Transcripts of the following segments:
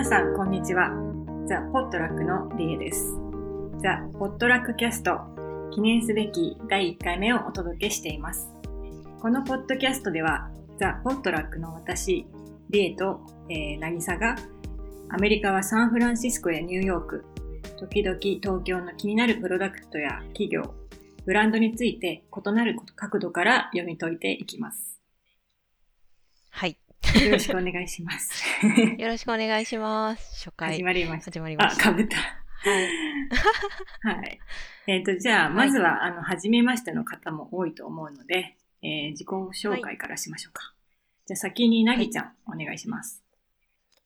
皆さん、こんにちは。ザ・ポットラックのリエです。ザ・ポットラックキャスト、記念すべき第1回目をお届けしています。このポッドキャストでは、ザ・ポットラックの私、リエと、えー、なぎさが、アメリカはサンフランシスコやニューヨーク、時々東京の気になるプロダクトや企業、ブランドについて異なる角度から読み解いていきます。はい。よろしくお願いします。よろしくお願いします。初回。始まりました。始まりまあ、した。かぶった。はい。はい。えっ、と、じゃあ、まずは、あの、初めましての方も多いと思うので、えー自己紹介からしましょうか。じゃあ、先になぎちゃん、お願いします。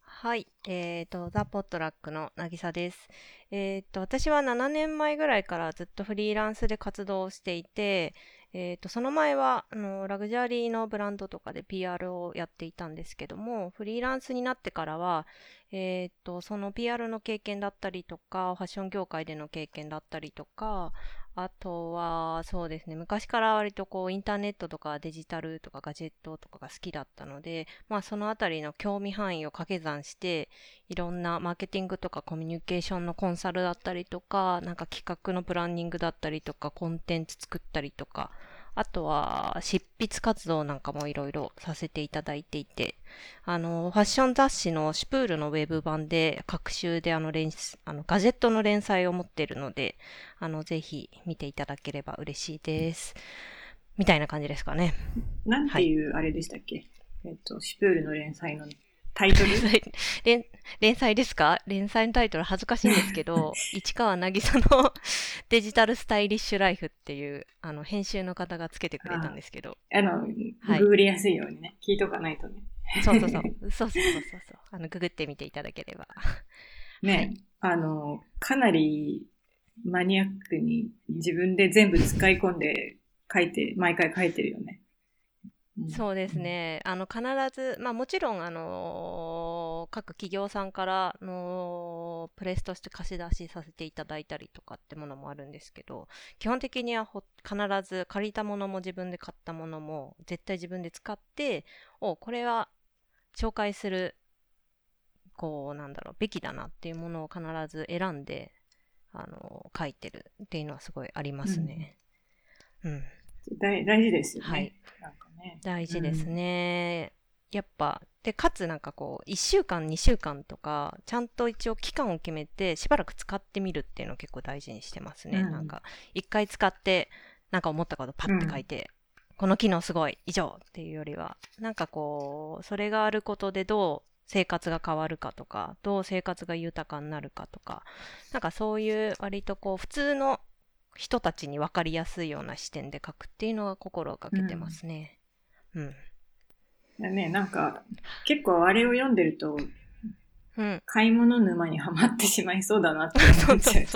はい。えっ、と、ザ・ポットラックのなぎさです。えっ、と、私は7年前ぐらいからずっとフリーランスで活動をしていて、えー、と、その前は、あの、ラグジュアリーのブランドとかで PR をやっていたんですけども、フリーランスになってからは、えっ、と、その PR の経験だったりとか、ファッション業界での経験だったりとか、あとは、そうですね、昔から割とこう、インターネットとかデジタルとかガジェットとかが好きだったので、まあそのあたりの興味範囲を掛け算して、いろんなマーケティングとかコミュニケーションのコンサルだったりとか、なんか企画のプランニングだったりとか、コンテンツ作ったりとか、あとは執筆活動なんかもいろいろさせていただいていて、あの、ファッション雑誌のシュプールのウェブ版で、各週であの連、あの、ガジェットの連載を持っているので、あの、ぜひ見ていただければ嬉しいです。みたいな感じですかね。なんていう、あれでしたっけ、えっ、と、シュプールの連載のタイトル？連連載ですか？連載のタイトル恥ずかしいんですけど、市川渚のデジタルスタイリッシュライフっていう、あの、編集の方がつけてくれたんですけど、あの、はいググりやすいようにね、聞いとかないとね。そうそうそう、そ うそうそうそうそう、あの、ググってみていただければ。ね、はいあの、かなりマニアックに自分で全部使い込んで書いて、毎回書いてるよね。うんそうです。ね。あの、必ず、まあもちろん、あの各企業さんからのプレスとして貸し出しさせていただいたりとかってものもあるんですけど、基本的にはほ必ず借りたものも自分で買ったものも絶対自分で使って、お、これは紹介する、こう、なんだろう、べきだなっていうものを必ず選んで、あの書いてるっていうのはすごいありますね。うん大大事ですよね。はいなんかね。大事ですね。やっぱ、で、かつなんかこう、1週間、2週間とか、ちゃんと一応期間を決めて、しばらく使ってみるっていうのを結構大事にしてますね。うんなんか、一回使って、なんか思ったことパッて書いて、この機能すごい、以上っていうよりは、なんかこう、それがあることでどう生活が変わるかとか、どう生活が豊かになるかとか、なんかそういう割とこう、普通の人たちに分かりやすいような視点で書くっていうのは心をかけてますね。うん。ね、なんか、結構あれを読んでると、うん。買い物沼にはまってしまいそうだなって 思っちゃ う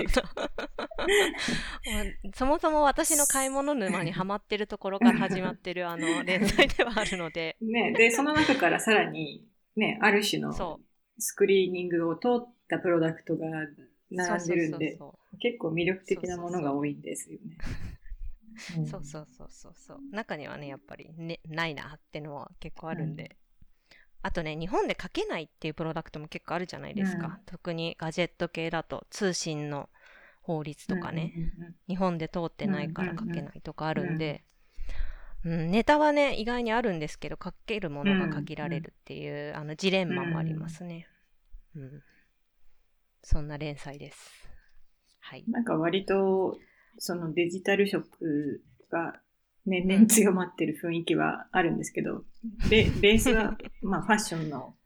そもそも私の買い物沼にはまってるところから始まってるあの 連載ではあるので、ね、で、その中からさらに、ね、ある種のそスクリーニングを通ったプロダクトがう。並んでるんで、そ結構魅力的なものが多いんですよね。うそうそうそうそうそう。中にはね、やっぱり、ね、ないなってのは結構あるんで。あとね、日本で書けないっていうプロダクトも結構あるじゃないですか。うん特にガジェット系だと通信の法律とかね。うんうんうん日本で通ってないから書けないとかあるんで、うんネタはね、意外にあるんですけど、書けるものが限られるっていう、あのジレンマもありますね。うん。そんな連載です。はい。なんか割と、そのデジタル色が年々強まってる雰囲気はあるんですけど、ベベースは、まあファッションの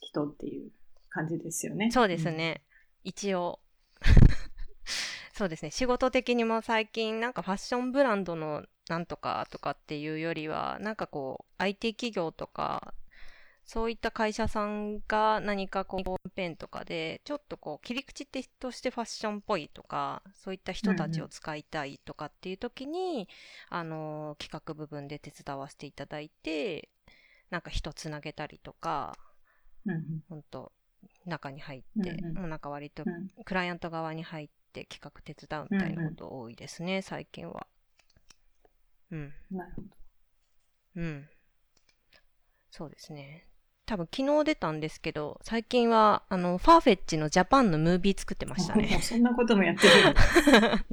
人っていう感じですよね。そうですね。一応。そうですね。仕事的にも最近なんかファッションブランドのなんとかとかっていうよりは、なんかこう IT 企業とか、そういった会社さんが何かこうキャンペーンとかで、ちょっとこう切り口としてファッションっぽいとか、そういった人たちを使いたいとかっていう時に、あの、企画部分で手伝わせていただいて、なんか人つなげたりとか、うんうん本当中に入って、うんうんもうなんか割とうんクライアント側に入って企画手伝うみたいなこと多いですね、最近は。うん。なるほど。うん。そうですね。多分昨日出たんですけど、最近は、あの、ファーフェッチのジャパンのムービー作ってましたね。そんなこともやってる。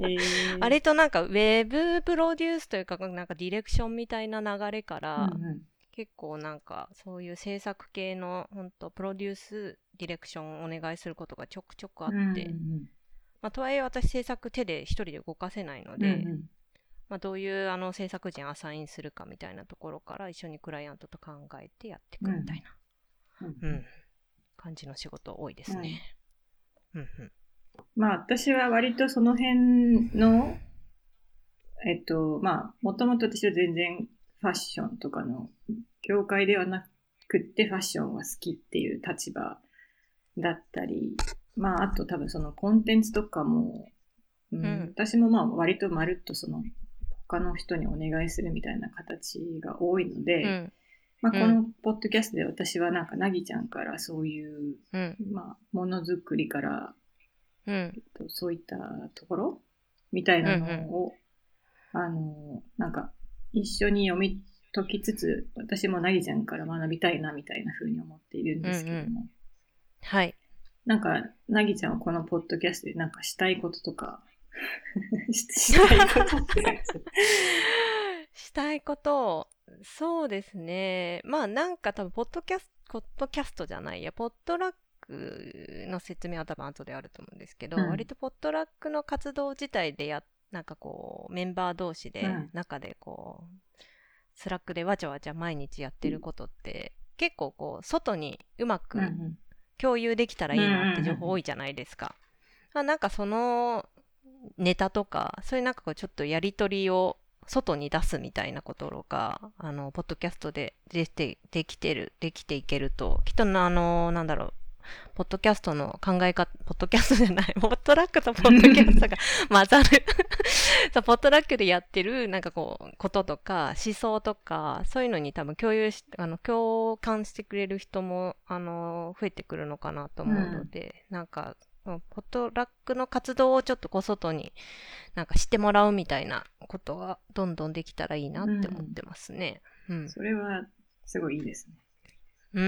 えー、あれとなんか、ウェブプロデュースというか、なんかディレクションみたいな流れから、うんうん、結構なんか、そういう制作系の、本当プロデュース、ディレクションをお願いすることがちょくちょくあって、うんうん、まあ、とはいえ私制作手で一人で動かせないので、うんうん。まあ、どういうあの制作人アサインするかみたいなところから一緒にクライアントと考えてやっていくみたいな、うん、うん、感じの仕事多いですね。うん、まあ私は割とその辺の、えっと、まあもともと私は全然ファッションとかの業界ではなくってファッションは好きっていう立場だったり、まああと多分そのコンテンツとかも、うん、うん、私もまあ割とまるっとその他の人にお願いするみたいな形が多いので、うん、まあ、このポッドキャストで私はなんかなぎちゃんからそういう、うん、まあ、ものづくりから、うん。えっと、そういったところみたいなのを、うんうん、あの、なんか一緒に読み解きつつ、私もなぎちゃんから学びたいなみたいな風に思っているんですけども。うんうん、はい。なんか、なぎちゃんはこのポッドキャストでなんかしたいこととか したいことってしたいこと、そうですね。まあなんか多分、ポッドキャスト、ポッドキャストじゃないや、ポッドラックの説明は多分後であると思うんですけど、うん、割と Potluck の活動自体でや、なんかこう、メンバー同士で、中でこう、 Slack でわちゃわちゃ毎日やってることって、うん、結構こう、外にうまく共有できたらいいなって情報多いじゃないですか。まあ、なんかそのネタとか、そういうなんかこうちょっとやりとりを外に出すみたいなことが、あの、ポッドキャストででてできてる、できていけると、きっとあの、なんだろう、ポッドキャストの考え方、ポッドキャストじゃない、ポッドラックとポッドキャストが 混ざる。そう、ポッドラックでやってる、なんかこう、こととか、思想とか、そういうのに多分共有し、あの、共感してくれる人も、あの、増えてくるのかなと思うので、うん、なんか、ポットラックの活動をちょっとこう外になんか知ってもらうみたいなことがどんどんできたらいいなって思ってますね。うん。うん、それはすごいいいですね。うん。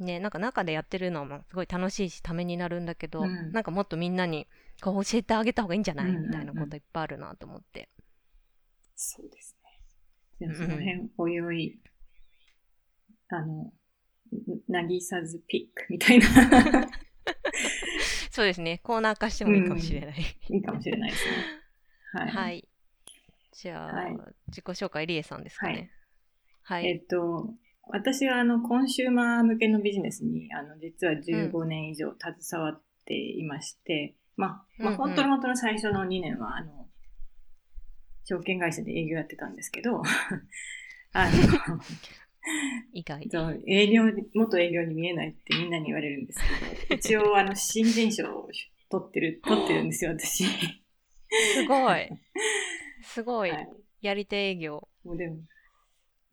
うん、ね、なんか中でやってるのもすごい楽しいしためになるんだけど、うん、なんかもっとみんなにこう教えてあげた方がいいんじゃない、みたいなこといっぱいあるなと思って。そうですね。じゃあその辺、おいおい、あの、なぎさずピックみたいな そうですね。コーナー化してもいいかもしれない。うん、いいかもしれないですね。はい。はい、じゃあ、はい、自己紹介、りえさんですかね。はい。はい、えっと、私はあのコンシューマー向けのビジネスにあの実は15年以上携わっていまして、うん、まあ、まあ、本当の本当の最初の2年はあの証券会社で営業やってたんですけど あの 意外。営業、元営業に見えないってみんなに言われるんですけど、一応あの、新人賞を取ってる、取ってるんですよ、私。すごい。すごい。はい、やり手営業。もうでも、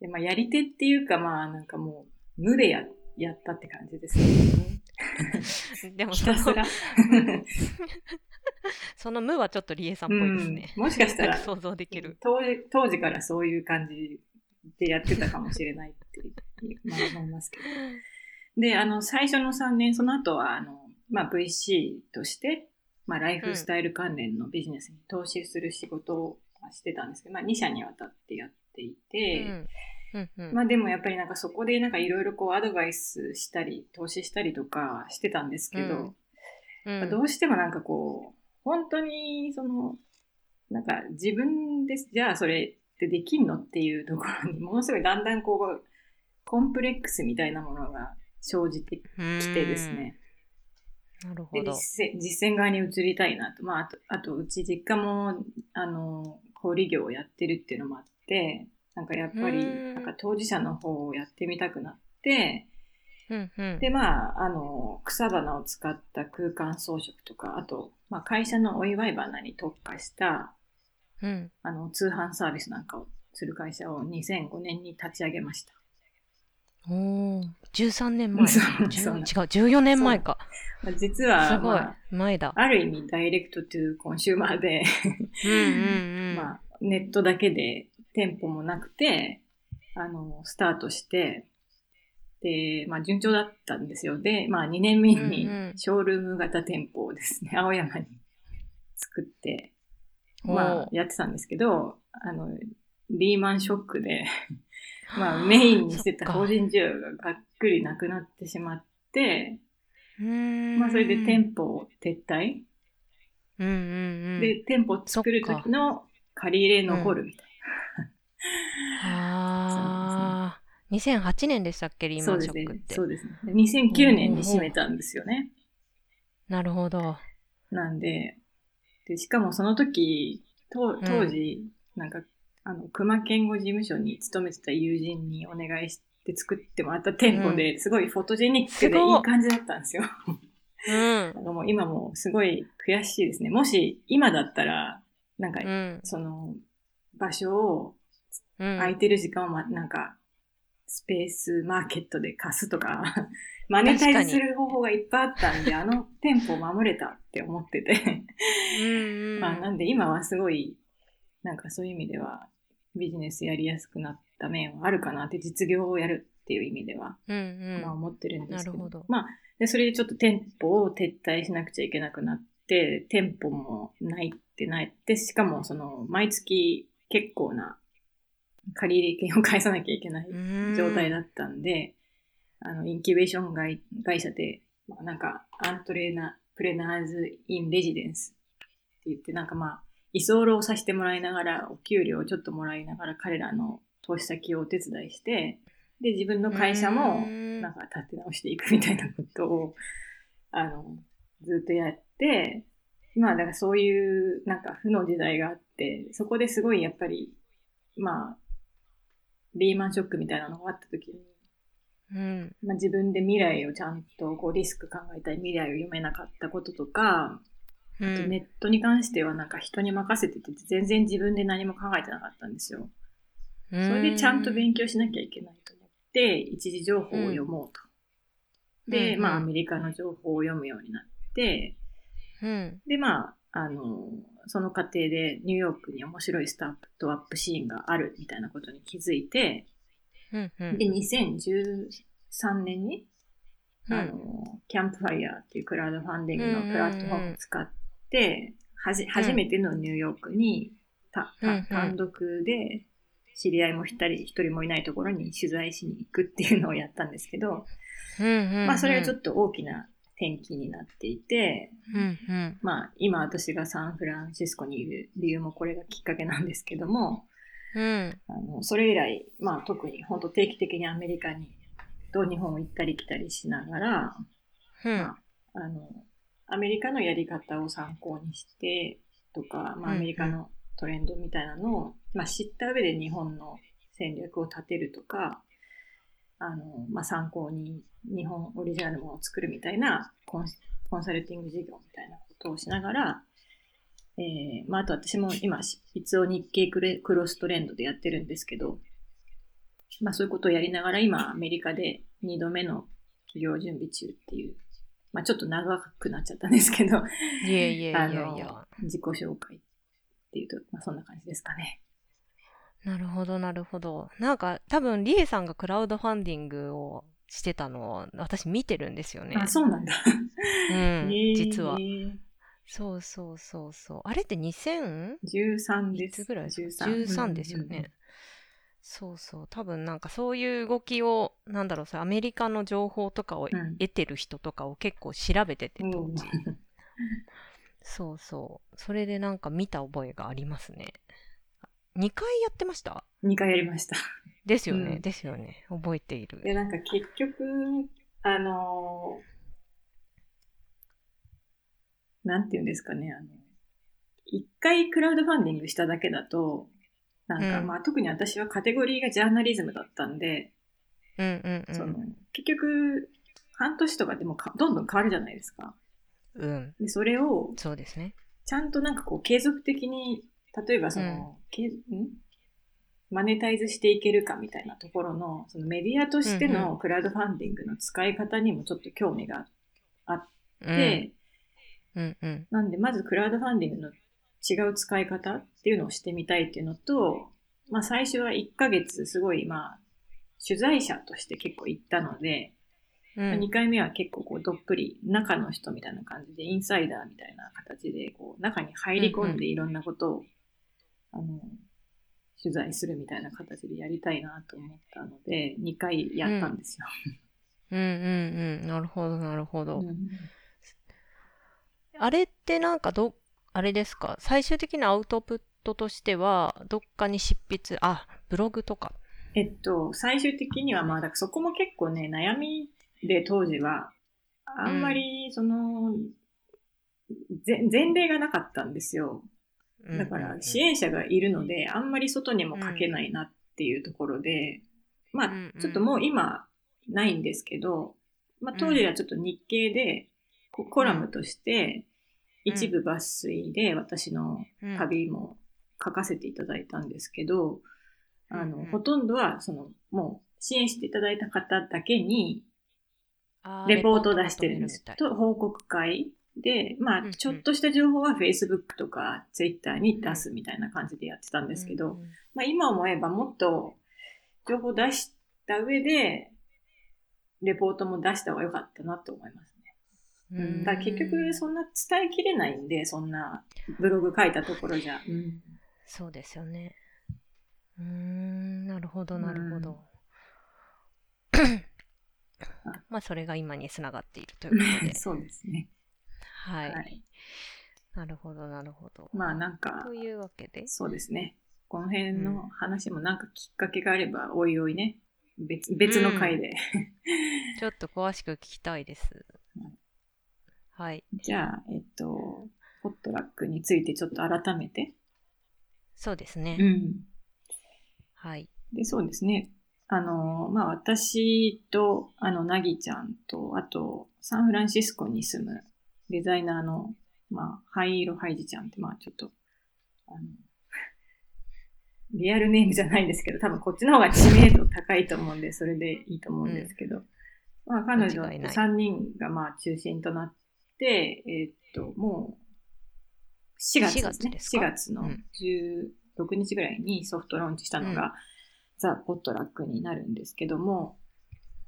でまあ、やり手っていうか、まあ、なんかもう、無でや、やったって感じですね。でも、ひたすら。その無はちょっと理恵さんっぽいですね。うん、もしかしたら、想像できる当時。当時からそういう感じでやってたかもしれないってまあ思いますけど。で、あの、最初の3年、その後は、あの、まあ、VC として、まあ、ライフスタイル関連のビジネスに投資する仕事をしてたんですけど、まあ、2社にわたってやっていて、うん。うん、まあでもやっぱりなんかそこでなんかいろいろこうアドバイスしたり投資したりとかしてたんですけど、うん。うん、どうしてもなんかこう本当にそのなんか自分です。じゃあそれってできんのっていうところにものすごいだんだんこうコンプレックスみたいなものが生じてきてですね。なるほど。実践側に移りたいなと。まあ、あと、あとうち実家も、あの、小売業をやってるっていうのもあって、なんかやっぱり、なんか当事者の方をやってみたくなって、うんうん、で、まあ、あの、草花を使った空間装飾とか、あと、まあ、会社のお祝い花に特化した、うん、あの通販サービスなんかをする会社を2005年に立ち上げました。おお、13年前。違う、14年前か。まあ、実は、すごい、まあ、前だ。ある意味、 Direct to Consumer でうんうん、うん、まあ、ネットだけで店舗もなくて、あの、スタートして、で、まあ順調だったんですよ。で、まあ2年目にうんうんショールーム型店舗をですね、青山に作って、まあやってたんですけど、あの、リーマンショックで、まあメインにしてた法人需要ががっくりなくなってしまって、まあそれで店舗を撤退、うんうんうん。で、店舗を作る時の借り入れ残るみたいああ、2008年でしたっけ、リな。ーマンショックっ。て。そうですね。で2009年に閉めたんですよね。なるほど。なんで、で、しかもその時、と当時、なんか、あの、熊健吾事務所に勤めてた友人にお願いして作ってもらった店舗で、すごいフォトジェニックでいいい感じだったんですよ。うん。なんかもう今もすごい悔しいですね。もし今だったら、なんかう、ん。その、場所を、うん。空いてる時間をま、なんか、スペースマーケットで貸すとか、マネタイズする方法がいっぱいあったんで、あの店舗を守れたって思ってて。うんうん。まあ、なんで今はすごい、なんかそういう意味では、ビジネスやりやすくなった面はあるかなって、実業をやるっていう意味では、うんうん。まあ思ってるんですけど。どまあ、で、それでちょっと店舗を撤退しなくちゃいけなくなって、店舗もないってないって、しかもその、毎月結構な借り入れ金を返さなきゃいけない状態だったんで、あの、インキュベーション会会社で、まあ、なんか、アントレーナ、プレナーズ・イン・レジデンスって言って、なんかまあ、居候させてもらいながら、お給料をちょっともらいながら、彼らの投資先をお手伝いして、で、自分の会社も、うん。なんか立て直していくみたいなことを、あの、ずっとやって、まあ、だからそういう、なんか負の時代があって、そこですごいやっぱり、まあ、リーマンショックみたいなのがあった時に、うん。まあ、自分で未来をちゃんとこうリスク考えたり未来を読めなかったこととか、うあとネん。ットに関してはなんか人に任せてて全然自分で何も考えてなかったんですよ。そそれでちゃんと勉強しなきゃいけないと思って、一時情報を読もうと。で、うんまあアメリカの情報を読むようになって、うん。で、まあ、あの、その過程でニューヨークに面白いスタートアップシーンがあるみたいなことに気づいて、うん。うんで、2013年に、うんあの、キャンプファイヤーっていうクラウドファンディングのプラットフォームを使って、はじ、初めてのニューヨークに、た、た単独で、知り合いも一人、一人もいないところに取材しに行くっていうのをやったんですけど、うん。まあそれがちょっっと大きな転機になっていて、と。うん。うん。まあ今私がサンフランシスコにいる理由もこれがきっかけなんですけども、うん。あの、それ以来、まあ特に本当定期的にアメリカにと日本を行ったり来たりしながら、うん。まあ、あの、アメリカのやり方を参考にしてとか、まあうんアメリカのトレンドみたいなのを、まあ知った上で日本の戦略を立てるとか、あの、まあ参考に日本オリジナルのものを作るみたいなコンコンサルティング事業みたいなことをしながら、えー、まああと私も今執筆を日経クレクロストレンドでやってるんですけど、まあそういうことをやりながら今アメリカで2度目の起業準備中っていう、まあちょっと長くなっちゃったんですけど、いえいえいや あのいや。自己紹介っていうと、まあそんな感じですかね。なるほど、なるほど。なんか、多分、リエさんがクラウドファンディングをしてたのを、私見てるんですよね。あ、そうなんだ。うん、えー実は。そうそうそうそう。あれって 2000? 13いです。つぐらいですか？13 13ですよね。そうそう。多分なんかそういう動きを、なんだろう、それアメリカの情報とかをうん得てる人とかを結構調べてて、うん当時。そうそう。それでなんか見た覚えがありますね。2回やってました？2回やりました。ですよね、うんですよね。覚えている。で、なんか結局、あのーなんていうんですかね、あの、一回クラウドファンディングしただけだと、なんか、うんまあ特に私はカテゴリーがジャーナリズムだったんで、うんうんうそのん。結局、半年とかでもかどんどん変わるじゃないですか。うん。で、それを、そうですね。ちゃんとなんかこう継続的に、例えばその、けん？マネタイズしていけるかみたいなところの、そのメディアとしてのクラウドファンディングの使い方にもちょっと興味があっうん。て、うんうん。なんでまずクラウドファンディングの違う使い方っていうのをしてみたいっていうのと、まあ最初は1ヶ月すごいまあ、取材者として結構行ったので、うん。2回目は結構こうどっぷり中の人みたいな感じでインサイダーみたいな形でこう中に入り込んでいろんなことを、あの取材するみたいな形でやりたいなと思ったので2回やったんですよ。うんうんうん。なるほど、なるほど。うんあれってなんかど、あれですか？最終的なアウトプットとしては、どっかに執筆、あ、ブログとか。えっと、最終的にはまあ、だからそこも結構ね、悩みで当時は、あんまり、その、ぜ前例がなかったんですよ。だから、支援者がいるので、あんまり外にも書けないなっていうところで、まあちょっともう今、ないんですけど、まあ、当時はちょっと日経で、こコラムとして、一部抜粋で私のうん。旅も書かせていただいたんですけど、あの、ほとんどは、その、もう、支援していただいた方だけに、レポートを出してるんです。と、報告会で、まあ、ちょっとした情報は Facebook とか Twitter に出すみたいな感じでやってたんですけど、まあ、今思えばもっと情報出した上で、レポートも出した方が良かったなと思いますね。うん、だ結局そんな伝えきれないんで、そんなブログ書いたところじゃ。うんそうですよね。うーん、なるほど、なるほど。まあ、それが今につながっているということで。そうですね。はい。はい。なるほど、なるほど。まあなんかと、いうわけで。そうですね。この辺の話もなんかきっかけがあれば、おいおいね、別別の回で。ちょっと詳しく聞きたいですはい。はい。じゃあ、えっと、ポットラックについてちょっと改めて。そうですね。ん。はい。で、そうですね。あの、まあ、私と、あの、なぎちゃんと、あと、サンフランシスコに住むデザイナーの、まあ、灰色ハイジちゃんって、まあ、ちょっと、あの、リアルネームじゃないんですけど、多分こっちの方が知名度高いと思うんで、それでいいと思うんですけど、まあ、彼女間違いない。3人が、まあ、中心となって、えーっと、もう、4月ですね。4月ですか？4月のうん。16日ぐらいにソフトローンチしたのが、ザ・ポットラックになるんですけども、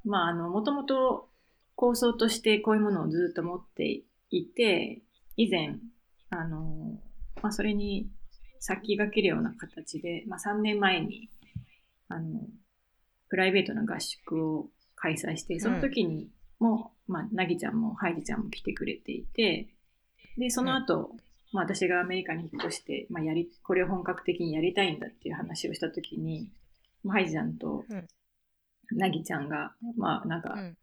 まあ、あの、もともと構想としてこういうものをずっと持っていて、以前、あの、まあ、それに先駆けるような形で、まあ、3年前に、あの、プライベートな合宿を開催して、その時にも、まあ、なぎちゃんもハイジちゃんも来てくれていて、で、その後、まあ、私がアメリカに引っ越して、まあ、やり、これを本格的にやりたいんだっていう話をした時に、まあハイジちゃんとうん。なぎちゃんが、まあ、なんか、うん。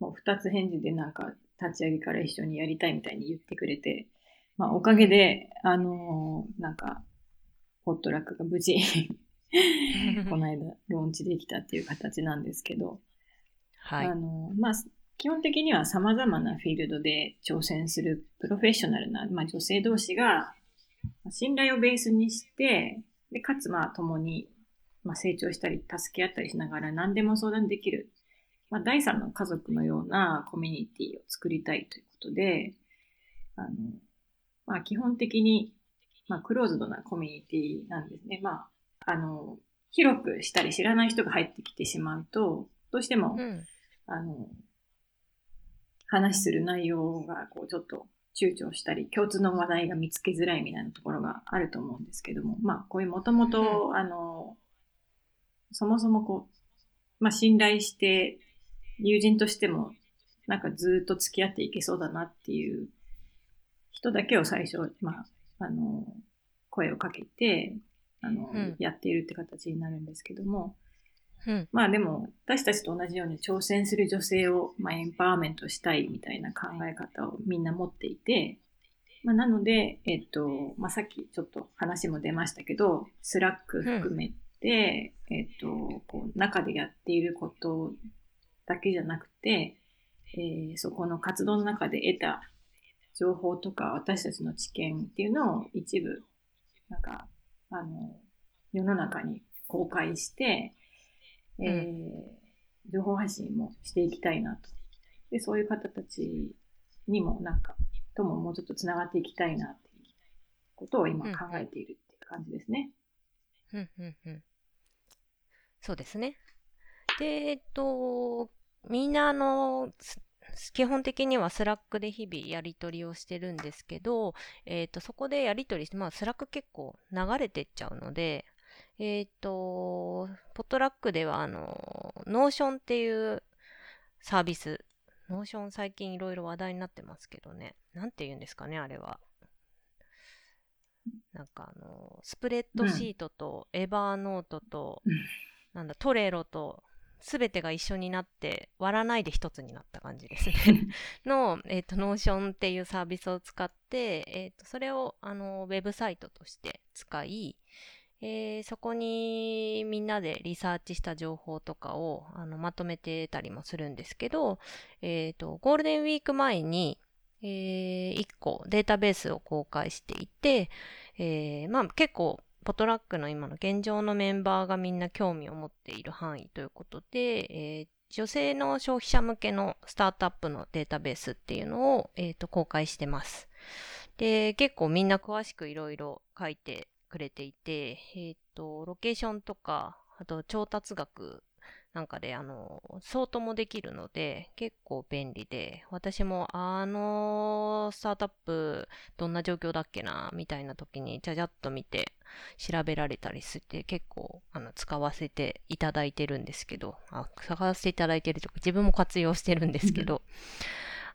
もう二つ返事でなんか立ち上げから一緒にやりたいみたいに言ってくれて、まあおかげで、あのーなんか、ホットラックが無事、この間ローンチできたっていう形なんですけど、はいあ。のーまあ、基本的には様々なフィールドで挑戦するプロフェッショナルな、まあ、女性同士がまあ信頼をベースにして、でかつまあ共に、まあ、成長したり助け合ったりしながら何でも相談できる、まあ、第三の家族のようなコミュニティを作りたいということで、あのまあ、基本的に、まあ、クローズドなコミュニティなんですね。まあ、あの広くしたり知らない人が入ってきてしまうと、どうしても、うん。あの、話する内容がこうちょっと躊躇したり、共通の話題が見つけづらいみたいなところがあると思うんですけども、まあ、こういうもともと、あの、そもそもこう、まあ、信頼して、友人としても、なんかずっと付き合っていけそうだなっていう人だけを最初、まあ、あの、声をかけて、あの、うんやっているって形になるんですけども、うん。まあでも、私たちと同じように挑戦する女性を、まあ、エンパワーメントしたいみたいな考え方をみんな持っていて、まあ、なので、えっと、まあ、さっきちょっと話も出ましたけど、 Slack 含めて、えっと、こう、中でやっていることだけじゃなくて、えーそこの活動の中で得た情報とか私たちの知見っていうのを一部、なんか、あの、世の中に公開して、えー情報発信もしていきたいなと。で、そういう方たちにもなんか、とももうちょっとつながっていきたいなっていうことを今考えているっていう感じですね。うん。うん。うん。そうですね。で、えっと、みんなあの、基本的には Slackで日々やり取りをしてるんですけど、えっ、と、そこでやり取りして、まあ、 Slack結構流れてっちゃうので、えっ、と、 Potluck では、あの、 Notionっていうサービス、 Notion最近いろいろ話題になってますけどね、なんて言うんですかね、あれは。なんかあの、スプレッドシートと Evernote と、うん、なんだ、 Trello と、すべてが一緒になって割らないで一つになった感じですね。の、えっ、ー、と、 Notion っていうサービスを使って、えっ、ー、と、それを、あの、ウェブサイトとして使い、えー、そこにみんなでリサーチした情報とかをあのまとめてたりもするんですけど、えっ、ー、と、ゴールデンウィーク前に、えー、1個データベースを公開していて、えー、まあ結構ポトラックの今の現状のメンバーがみんな興味を持っている範囲ということで、えー、女性の消費者向けのスタートアップのデータベースっていうのを、えーと、公開してます。で、結構みんな詳しくいろいろ書いてくれていて、えっ、ー、と、ロケーションとか、あと調達額なんかで、あの、相当もできるので、結構便利で、私も、あの、スタートアップ、どんな状況だっけな、みたいな時に、ちゃちゃっと見て、調べられたりして、結構、あの、使わせていただいてるんですけど、あ、探していただいてるとか、自分も活用してるんですけど、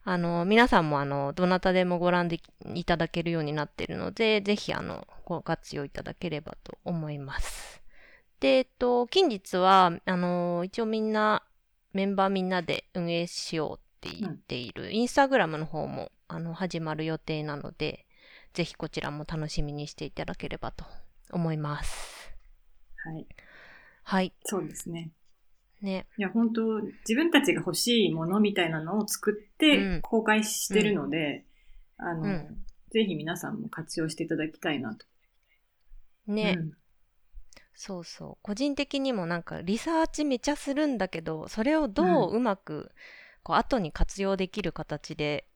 あの、皆さんもあの、どなたでもご覧でいただけるようになっているので、ぜひあの、ご活用いただければと思います。で、えっと、近日は、あの、一応みんな、メンバーみんなで運営しようって言っている、うん、インスタグラムの方も、あの、始まる予定なので、ぜひこちらも楽しみにしていただければと思います。はい。はい。そうですね。ね。いや、本当自分たちが欲しいものみたいなのを作って公開してるので、うん、あの、うん、ぜひ皆さんも活用していただきたいなと。ね。うんそうそう。個人的にもなんかリサーチめちゃするんだけど、それをどううまく、こう後に活用できる形で、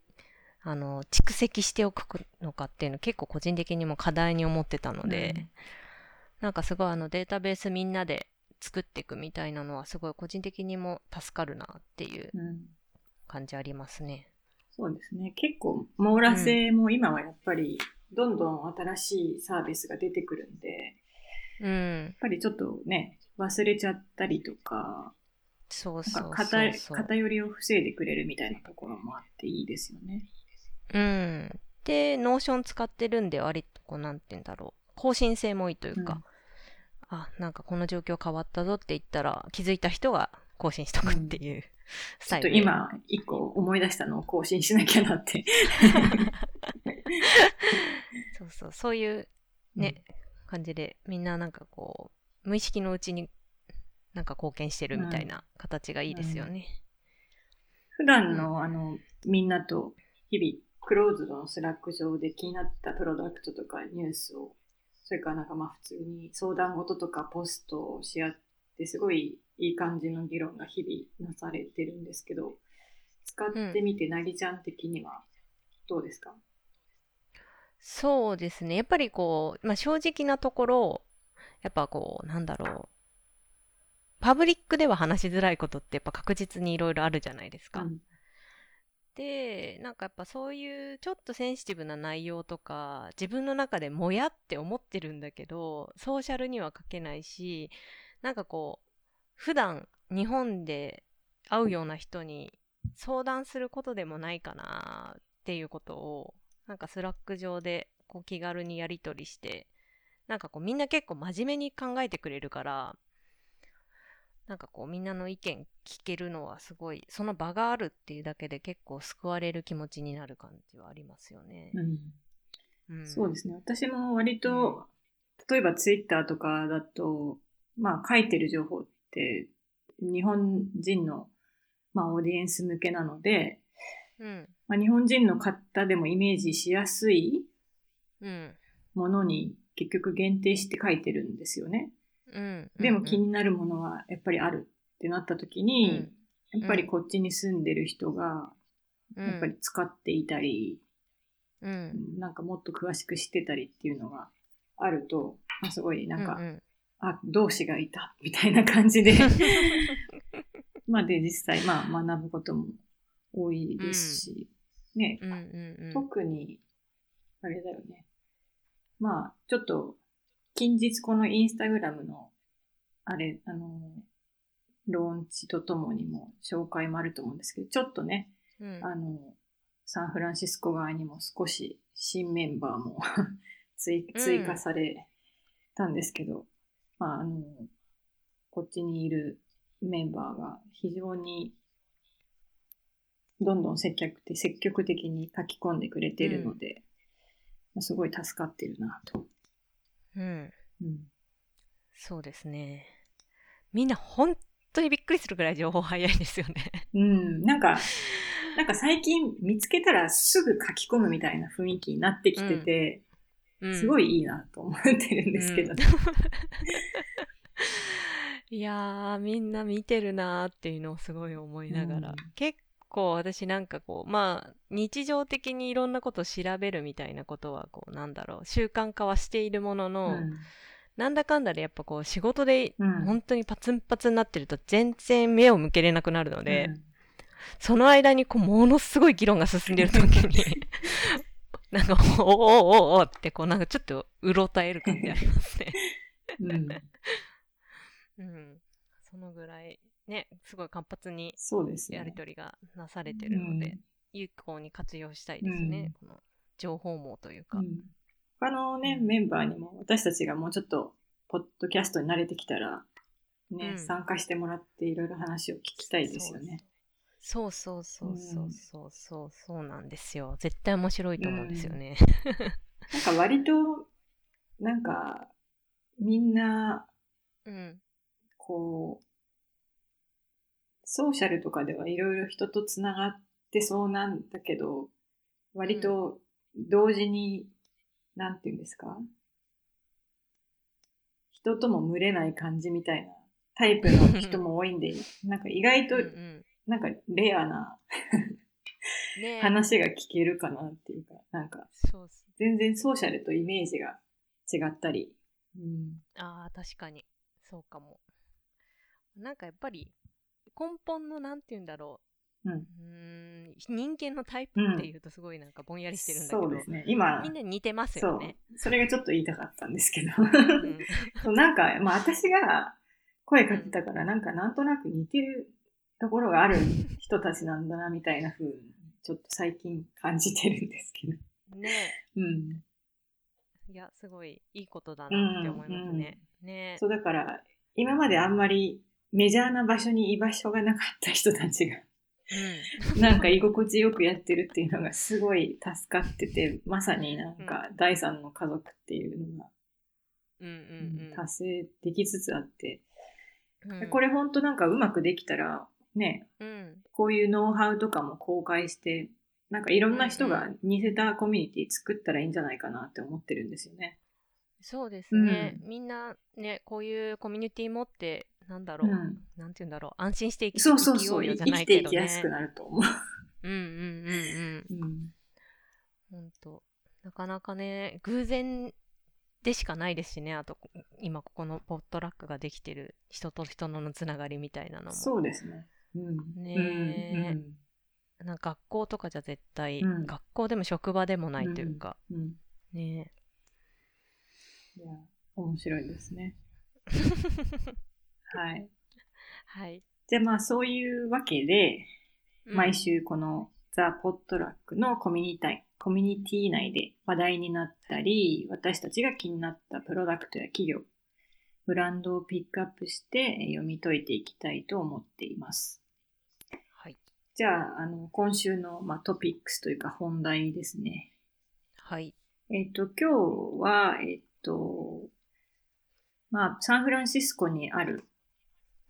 あの、蓄積しておくのかっていうの結構個人的にも課題に思ってたので、うん、なんかすごいあのデータベースみんなで作っていくみたいなのはすごい個人的にも助かるなっていう感じありますね。うん、そうですね。結構網羅性も今はやっぱりどんどん新しいサービスが出てくるんで、うん、やっぱりちょっとね、忘れちゃったりとか、そうそうそう偏りを防いでくれるみたいなところもあっていいですよね。うん。で、 Notion 使ってるんで割とこう、なんて言うんだろう。更新性もいいというか、うん、あ、なんかこの状況変わったぞって言ったら気づいた人が更新しとくっていう、うん、スタイル。ちょっと今一個思い出したのを更新しなきゃなって そうそう、そういうね、うん感じで、みんななんかこう、無意識のうちになんか貢献してるみたいな形がいいですよね。うんうん、普段の、あの、みんなと日々、クローズドの Slack 上で気になったプロダクトとかニュースを、それからなんかまあ普通に相談事とかポストをし合って、すごいいい感じの議論が日々なされてるんですけど、使ってみて、なぎちゃん的にはどうですか、そうですね。やっぱりこう、まあ、正直なところ、やっぱこう、なんだろう。パブリックでは話しづらいことってやっぱ確実にいろいろあるじゃないですか。うん、で、なんかやっぱそういうちょっとセンシティブな内容とか、自分の中でもやって思ってるんだけど、ソーシャルには書けないし、なんかこう、普段日本で会うような人に相談することでもないかなっていうことをなんか Slack 上でこう気軽にやり取りして、なんかこうみんな結構真面目に考えてくれるから、なんかこうみんなの意見聞けるのはすごい、その場があるっていうだけで結構救われる気持ちになる感じはありますよね。うん。うん、そうですね。私も割と、例えばツイッターとかだと、まあ書いてる情報って日本人の、まあ、オーディエンス向けなので、うんまあ、日本人の方でもイメージしやすいものに結局限定して書いてるんですよね。うん、でも気になるものはやっぱりあるってなった時に、うん、やっぱりこっちに住んでる人が、やっぱり使っていたり、うん、なんかもっと詳しく知ってたりっていうのがあると、まあ、すごいなんか、うんうん、あ、同志がいたみたいな感じで まあ、で実際、まあ、学ぶことも多いですし、ね、うんうんうん。特に、あれだよね。まあ、ちょっと、近日このインスタグラムの、あれ、あの、ローンチとともにも紹介もあると思うんですけど、ちょっとね、うん。あの、サンフランシスコ側にも少し新メンバーも 追加されたんですけど、まあ、あの、こっちにいるメンバーが非常にどんどん積極的積極的に書き込んでくれているので、まあすごい助かってるなと。うん。うん、そうですね。みんな本当にびっくりするくらい情報早いですよね。うん、なんか、なんか最近見つけたらすぐ書き込むみたいな雰囲気になってきてて、うんすごいいいなと思ってるんですけどね。いやー、みんな見てるなーっていうのをすごい思いながら、うん結構私なんかこう、まあ、日常的にいろんなことを調べるみたいなことは、こう、なんだろう、習慣化はしているものの、うん。なんだかんだでやっぱこう、仕事でうん。本当にパツンパツンになってると全然目を向けれなくなるので、うん。その間にこう、ものすごい議論が進んでる時に、なんか、おおおおおって、こう、なんかちょっと、うろたえる感じありますね。うん。うん。そのぐらい、ね、すごい活発に。やり取りがなされてるので、有効に活用したいですね。この情報網というか。うんうん他のね、うんメンバーにも私たちがもうちょっと、ポッドキャストに慣れてきたら、ね、うん参加してもらっていろいろ話を聞きたいですよね。そうそうそうそううんそうそうそうなんですよ。絶対面白いと思うんですよね。なんか割と、なんか、みんな、うん。こう、ソーシャルとかではいろいろ人とつながってそうなんだけど、割と同時に、なんていうんですか？人とも群れない感じみたいなタイプの人も多いんで、なんか意外とうんうんなんかレアなね 話が聞けるかなっていうか、なんか全然ソーシャルとイメージが違ったり。うん。ああ、確かに。そうかも。なんかやっぱり、根本のなんて言うんだろうん。う。うーん、人間のタイプっていうとすごいなんかぼんやりしてるんだけど、そうですね。今みん、な似てますよね。。それがちょっと言いたかったんですけど。うんそうなんか、まあ私が声かけたから、なんかなんとなく似てるところがある人たちなんだな、みたいな風に、ちょっと最近感じてるんですけど。ねうん。いや、すごいいいことだなって思いますね。ねそうだから、今まであんまりメジャーな場所に居場所がなかった人たちが、うん。なんか居心地よくやってるっていうのがすごい助かってて、まさになんか第三の家族っていうのが。達成できつつあって、うんこれほんとなんかうまくできたら、ね、うん。こういうノウハウとかも公開して、なんかいろんな人が似せたコミュニティ作ったらいいんじゃないかなって思ってるんですよね。そうですね、うみんなね、こういうコミュニティ持って、なんだろう、うんなんて言うんだろう、安心して生きそうそうそう、生きようよじゃ生きてないきやすくなると思う。うんうんうんうん。うんほんと。なかなかね、偶然でしかないですしね、あと、今ここのポットラックができてる人と人のつながりみたいなのも。そうですね。うん。ねえうんなんか学校とかじゃ絶対、うん学校でも職場でもないというか、うんうんねいや、面白いですね。はい。はい。じゃあまあそういうわけで、うん毎週このザ・ポットラックのコミュニティコミュニティ内で話題になったり、私たちが気になったプロダクトや企業、ブランドをピックアップしてえー読み解いていきたいと思っています。はい。じゃあ、あの、今週の、まあ、トピックスというか本題ですね。はい。えっ、と、今日は、えっ、と、まあ、サンフランシスコにある、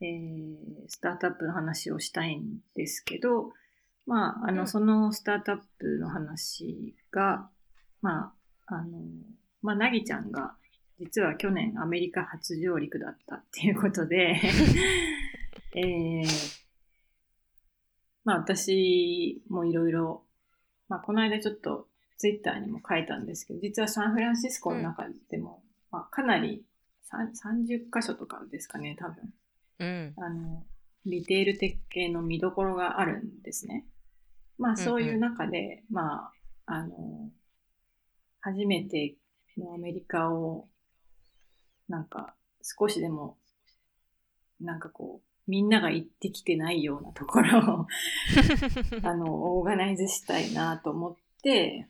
えースタートアップの話をしたいんですけど、まあ、あの、うんそのスタートアップの話が、まあ、あの、まあ、なぎちゃんが、実は去年アメリカ初上陸だったっていうことで、えーまあ私もいろいろ、まあこの間ちょっとツイッターにも書いたんですけど、実はサンフランシスコの中でも、まあかなりさん30箇所とかですかね、多分。うん。あの、リテール設計の見どころがあるんですね。まあそういう中で、まあ、あの、初めてのアメリカを、なんか少しでも、なんかこう、みんなが行ってきてないようなところを あの、オーガナイズしたいなと思って、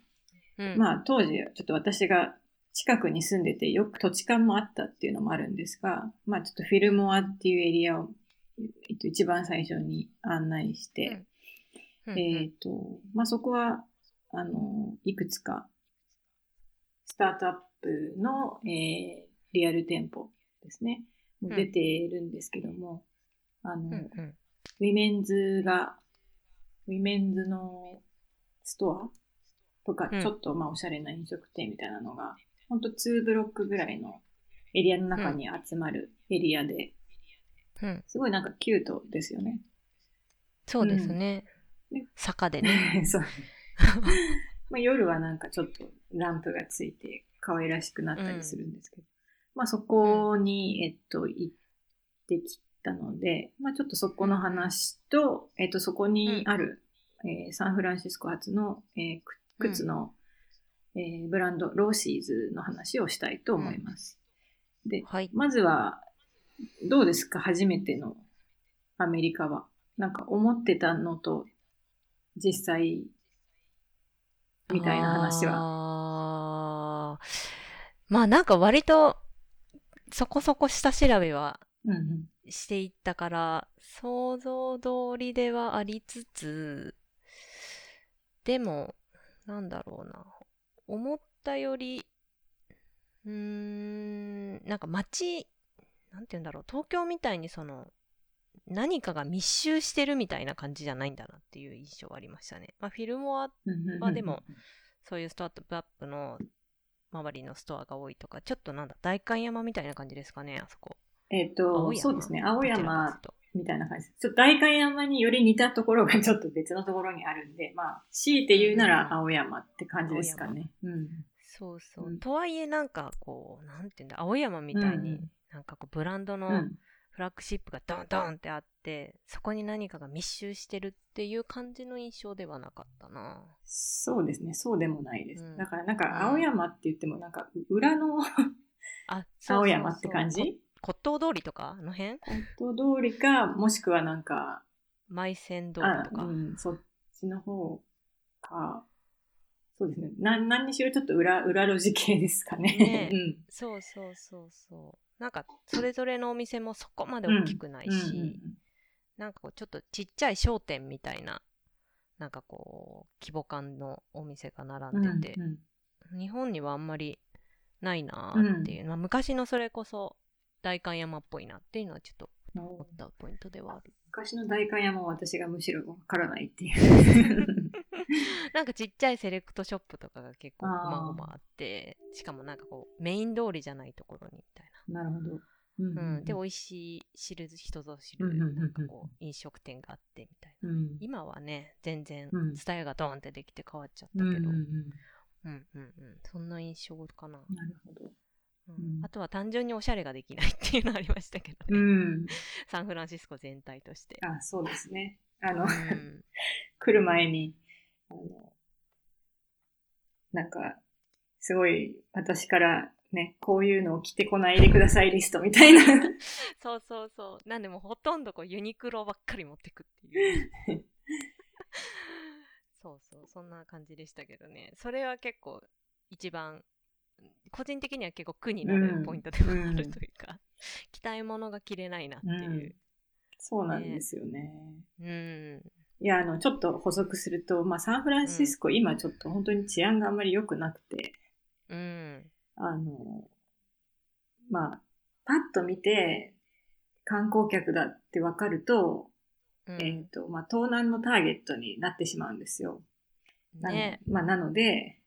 うん、まあ当時、ちょっと私が近くに住んでてよく土地勘もあったっていうのもあるんですが、まあちょっとフィルモアっていうエリアを、えっと、一番最初に案内して、うん、えっ、と、まあそこは、あの、いくつか、スタートアップの、えー、リアル店舗ですね、出ているんですけども、あの、うんうん、ウィメンズが、ウィメンズのストアとか、ちょっとまあおしゃれな飲食店みたいなのが、ほんと2ブロックぐらいのエリアの中に集まるエリアで、うん、すごいなんかキュートですよね。そうですね。うん、坂でね。そう。まあ夜はなんかちょっとランプがついて可愛らしくなったりするんですけど、うん、まあそこに、えっと、行ってきたので、まあちょっとそこの話と、えっと、そこにある、えー、サンフランシスコ発の、えー、靴の、うん、えー、ブランド、ローシーズの話をしたいと思います。うん、で、はい、まずは、どうですか？初めてのアメリカは。なんか思ってたのと実際みたいな話は。まあなんか割とそこそこ下調べはしていったから、想像通りではありつつ、でも、なんだろうな。思ったより、うーん、なんか街、なんて言うんだろう、東京みたいにその、何かが密集してるみたいな感じじゃないんだなっていう印象はありましたね。まあ、フィルモアはでも、そういうスタートアップの周りのストアが多いとか、ちょっとなんだ、代官山みたいな感じですかね、あそこ。えっ、ー、と、そうですね、青山みたいな感じです。ちょっと代官山により似たところがちょっと別のところにあるんで、まあ、強いて言うなら青山って感じですかね。うん。そうそう。うん、とはいえなんかこう、なんていうんだ、青山みたいに、なんかこう、ブランドのフラッグシップがドンドンってあって、そこに何かが密集してるっていう感じの印象ではなかったな。そうですね、そうでもないです。うん、だからなんか青山って言ってもなんか裏のあ 青山って感じ？骨董通りとかあの辺？骨董通りか、もしくはなんか、埋線通りとか。うん、そっちの方か。そうですね。な何にしろちょっと裏、裏路地系ですかね。ね うん、そうそうそうそう。なんかそれぞれのお店もそこまで大きくないし、なんかこうちょっとちっちゃい商店みたいな、なんかこう規模感のお店が並んでて、うんうん、日本にはあんまりないなっていう、うん、まあ、昔のそれこそ代官山っぽいなっていうのはちょっと思ったポイントではある。昔の代官山は私がむしろわからないっていう。なんかちっちゃいセレクトショップとかが結構こまごまあってしかもなんかこうメイン通りじゃないところにみたいな。なるほど。うん、うん、で美味しい知る人ぞ知るなんかこう飲食店があってみたいな、うん、今はね全然ツタヤがドーンってできて変わっちゃったけど、うんうん。うんうんうん、そんな印象かな。なるほど。うん、あとは単純におしゃれができないっていうのありましたけどね、うん、サンフランシスコ全体として。あそうですね。あの、うん、来る前にあのなんかすごい私からね、こういうのを着てこないでくださいリストみたいな。そうそうそう。なんでもほとんどこうユニクロばっかり持ってくっていう。そうそう、そんな感じでしたけどね。それは結構一番、個人的には結構苦になるポイントでもあるというか、うん、着たいものが着れないなっていう。うん、そうなんですよね。うん。いや、あの、ちょっと補足すると、まあ、サンフランシスコ、うん、今ちょっと本当に治安があんまり良くなくて、うん。あの、まあ、パッと見て、観光客だってわかると、うん、えっ、ー、と、まあ、盗難のターゲットになってしまうんですよ。ね、まあ、なので、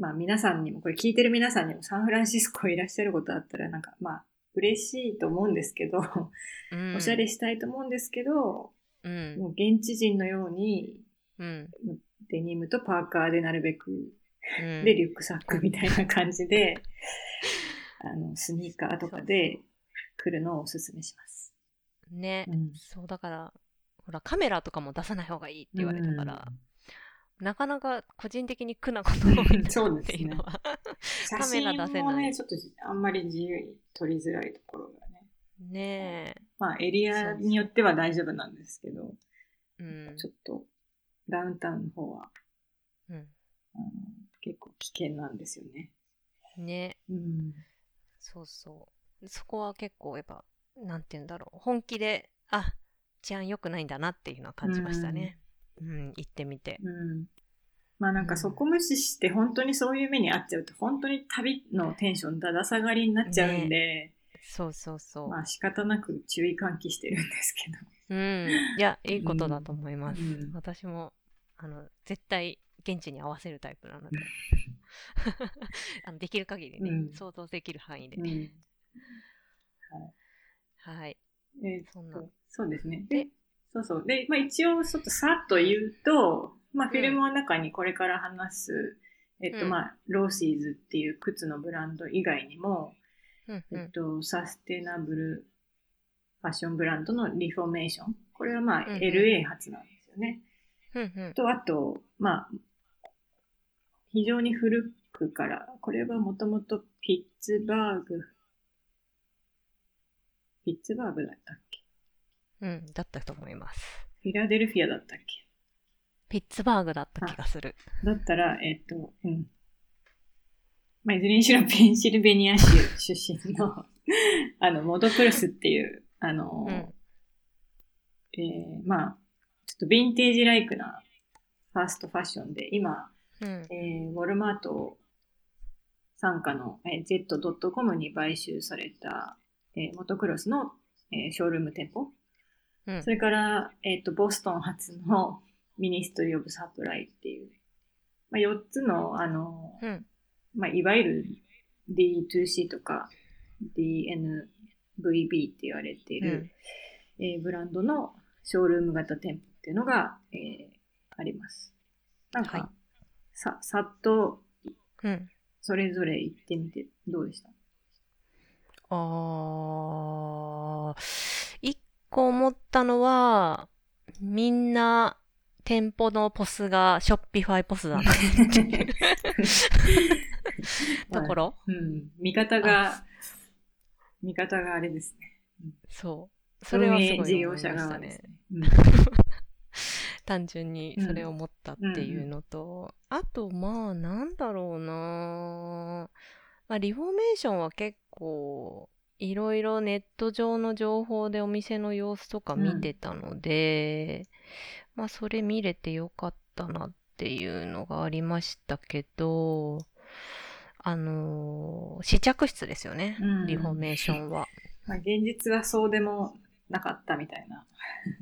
まあ、皆さんにも、これ聞いてる皆さんにもサンフランシスコいらっしゃることあったら、なんか、まあ、嬉しいと思うんですけど、うん、おしゃれしたいと思うんですけど、うん、もう現地人のように、うん、デニムとパーカーでなるべくで、リュックサックみたいな感じで、あの、スニーカーとかで来るのをおすすめします。ね、うん。そうだから、ほら、カメラとかも出さない方がいいって言われたから、なかなか個人的に苦なこと多いっていうのは。写カメラ出せない真もね、ちょっとあんまり自由に撮りづらいところがね。ねまあ、エリアによっては大丈夫なんですけど、え。うん。ちょっと、ダウンタウンの方は、うん。結構危険なんですよね。ねうん。そうそう。そこは結構やっぱ、なんて言うんだろう。本気で、あ、治安良くないんだなっていうのは感じましたね。うん、行ってみて。うん。まあなんかそこ無視して本当にそういう目に遭っちゃうと本当に旅のテンションだだ下がりになっちゃうんで、そうそうそう。まあ仕方なく注意喚起してるんですけど。うん。いや、いいことだと思います。うん私も、あの、絶対、現地に合わせるタイプなので。あのできる限りね、うん想像できる範囲で。うん。はい。えーっそんなと、そうですね。でで、そうそう。で、まあ一応ちょっとさっと言うと、まあフィルムの中にこれから話す、えっとうんまあ、ローシーズっていう靴のブランド以外にも、うんうん。えっと、サステナブルファッションブランドのリフォーメーション。これはまあ、うんうん LA 発なんですよね。うんうん。と、あと、まあ、非常に古くから、これはもともとピッツバーグ、ピッツバーグだったっけ？うん、だったと思います。フィラデルフィアだったっけ？ピッツバーグだった気がする。だったら、えっと、うん。まあ、いずれにしろペンシルベニア州出身の、あの、 ModCloth っていう、あの、うん。えーまあ、ちょっとヴィンテージライクなファーストファッションで、今、うん。えーウォルマート傘下の、えー Jet.com に買収された、えー ModCloth の、えーショールーム店舗。うんそれから、えっ、と、ボストン発の Ministry of Supply っていう、まあ、4つの、あの、うん。まあ、いわゆる D2C とか DNVB って言われている、えーブランドのショールーム型店舗っていうのが、えーあります。なんか、はいさ、さっとうん。それぞれ行ってみてどうでした？あー、一個思ったのは、みんな、店舗のポスがショッピファイポスだなっていうところ。うん。見方が、見方があれですね。そう。それはすごい事業者側です。ね。単純にそれを思ったっていうのと、あとまあなんだろうなまあリフォーメーションは結構いろいろネット上の情報でお店の様子とか見てたので、まあそれ見れてよかったなっていうのがありましたけど、あのー試着室ですよね、うんリフォーメーションは。まあ、現実はそうでもなかったみたいな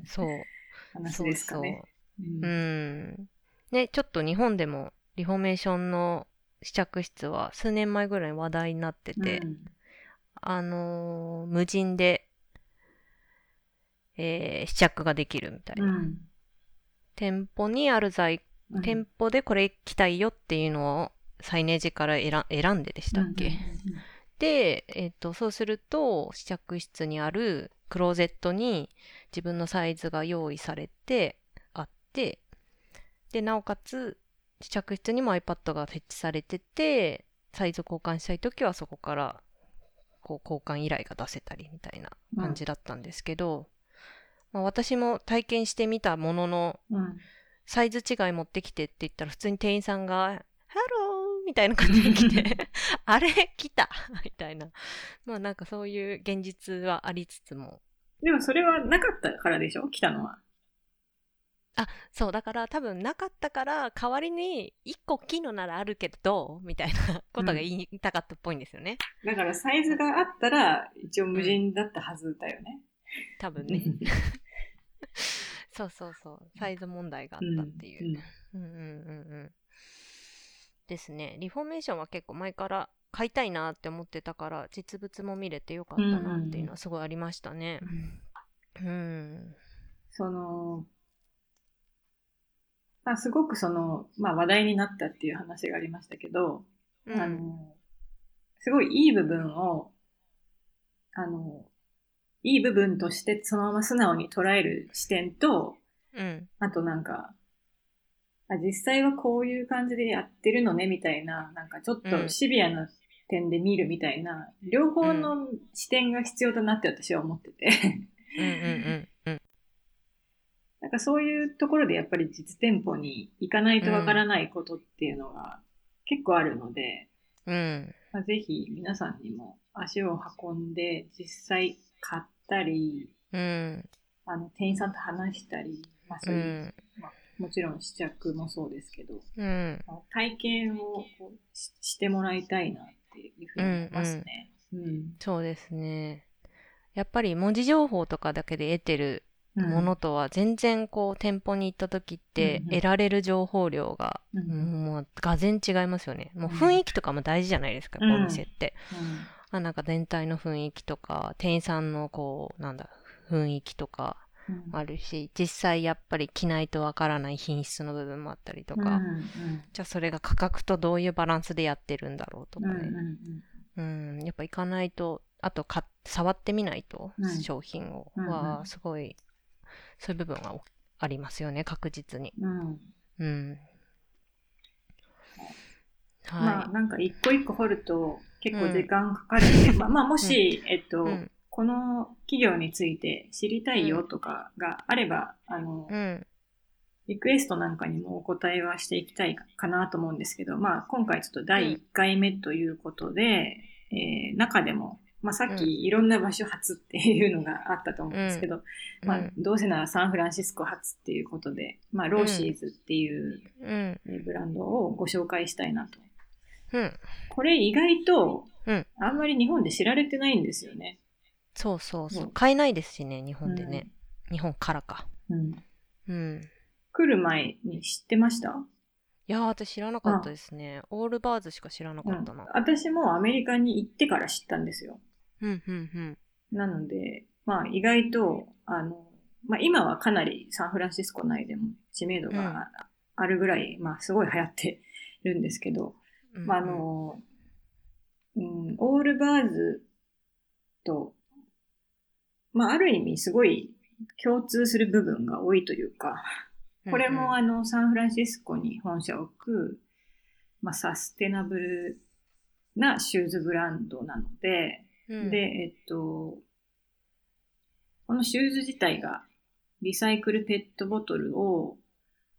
そう。話ですかね。うんうん。ね、ちょっと日本でもリフォーメーションの試着室は数年前ぐらい話題になってて、うんあのー無人で、えー試着ができるみたいな。うん。店舗にある在、うん。店舗でこれ着たいよっていうのをサイネージから選選んででしたっけ、で、えっ、と、そうすると、試着室にあるクローゼットに自分のサイズが用意されてあって、で、なおかつ、試着室にも iPad が設置されてて、サイズ交換したいときはそこから、こう、交換依頼が出せたりみたいな感じだったんですけど、まあ、私も体験してみたものの、サイズ違い持ってきてって言ったら普通に店員さんが、ハローみたいな感じで来て、あれ？来た みたいな。まあなんかそういう現実はありつつも。でもそれはなかったからでしょ？来たのは。あ、そう、だから多分なかったから代わりに1個大きいのならあるけどみたいなことが言いたかったっぽいんですよね。だからサイズがあったら一応無人だったはずだよね。多分ね。そうそうそう。サイズ問題があったっていう。うんうんうんうん。ですね。リフォーメーションは結構前から買いたいなって思ってたから、実物も見れてよかったなっていうのはすごいありましたねう。んうん。その、まあ、すごくその、まあ、話題になったっていう話がありましたけど、うん。あの、すごいいい部分を、あの、いい部分としてそのまま素直に捉える視点と、うん。あとなんか、あ実際はこういう感じでやってるのねみたいな、なんかちょっとシビアな点で見るみたいな、両方の視点が必要だなって私は思ってて。うんうんうんなんかそういうところでやっぱり実店舗に行かないとわからないことっていうのが結構あるので、うん。うん。まあ、ぜひ皆さんにも足を運んで実際買ったり、うん。あの店員さんと話したり、まあ、そうういう、ん。まあ、もちろん試着もそうですけど、うん。まあ体験をこうししてもらいたいなっていうふうに思いますね。うん。そうですね。やっぱり文字情報とかだけで得てるうんものとは全然こう店舗に行った時って得られる情報量がうんもうがぜ違いますよね。もううん雰囲気とかも大事じゃないですか、うん。お店って。あなんか全体の雰囲気とか、店員さんのこう、なんだ、雰囲気とかうん。あるし、実際やっぱり着ないとわからない品質の部分もあったりとうんか、うん。じゃあそれが価格とどういうバランスでやってるんだろうとかね。うんうん、やっぱ行かないと、あとか触ってみないと、うん。商品を、は、すごい、そういう部分はおありますよね、確実に。うんうん。まあはなんか一個一個掘ると結構時間かかるんで、まあまあもし、えっと、い。うん。この企業について知りたいよとかがあれば、あの、うん。リクエストなんかにもお答えはしていきたいかなと思うんですけど、まあ今回ちょっと第1回目ということで、えー中でも、まあさっうんきいろんな場所初っていうのがあったと思うんですけど、まあどうせならサンフランシスコ初っていうことで、まあローシーズっていうブランドをご紹介したいなと。うん。これ意外とうん、あんまり日本で知られてないんですよね。そうそうそうう。ん買えないですしね、日本でね。日本からか。うん。うん。来る前に知ってました？いやー、私知らなかったですね。オールバーズしか知らなかうんったな。私もアメリカに行ってから知ったんですよ。うん、うん、うん。なので、まあ意外と、あの、まあ今はかなりサンフランシスコ内でも知名度があるぐらい、まあすごい流行ってるんですけど、うんまああ、の、うん、オールバーズと、まあある意味すごい共通する部分が多いというか、これもあのサンフランシスコに本社を置く、まあ、サステナブルなシューズブランドなので、うん、で、えっと、このシューズ自体がリサイクルペットボトルを、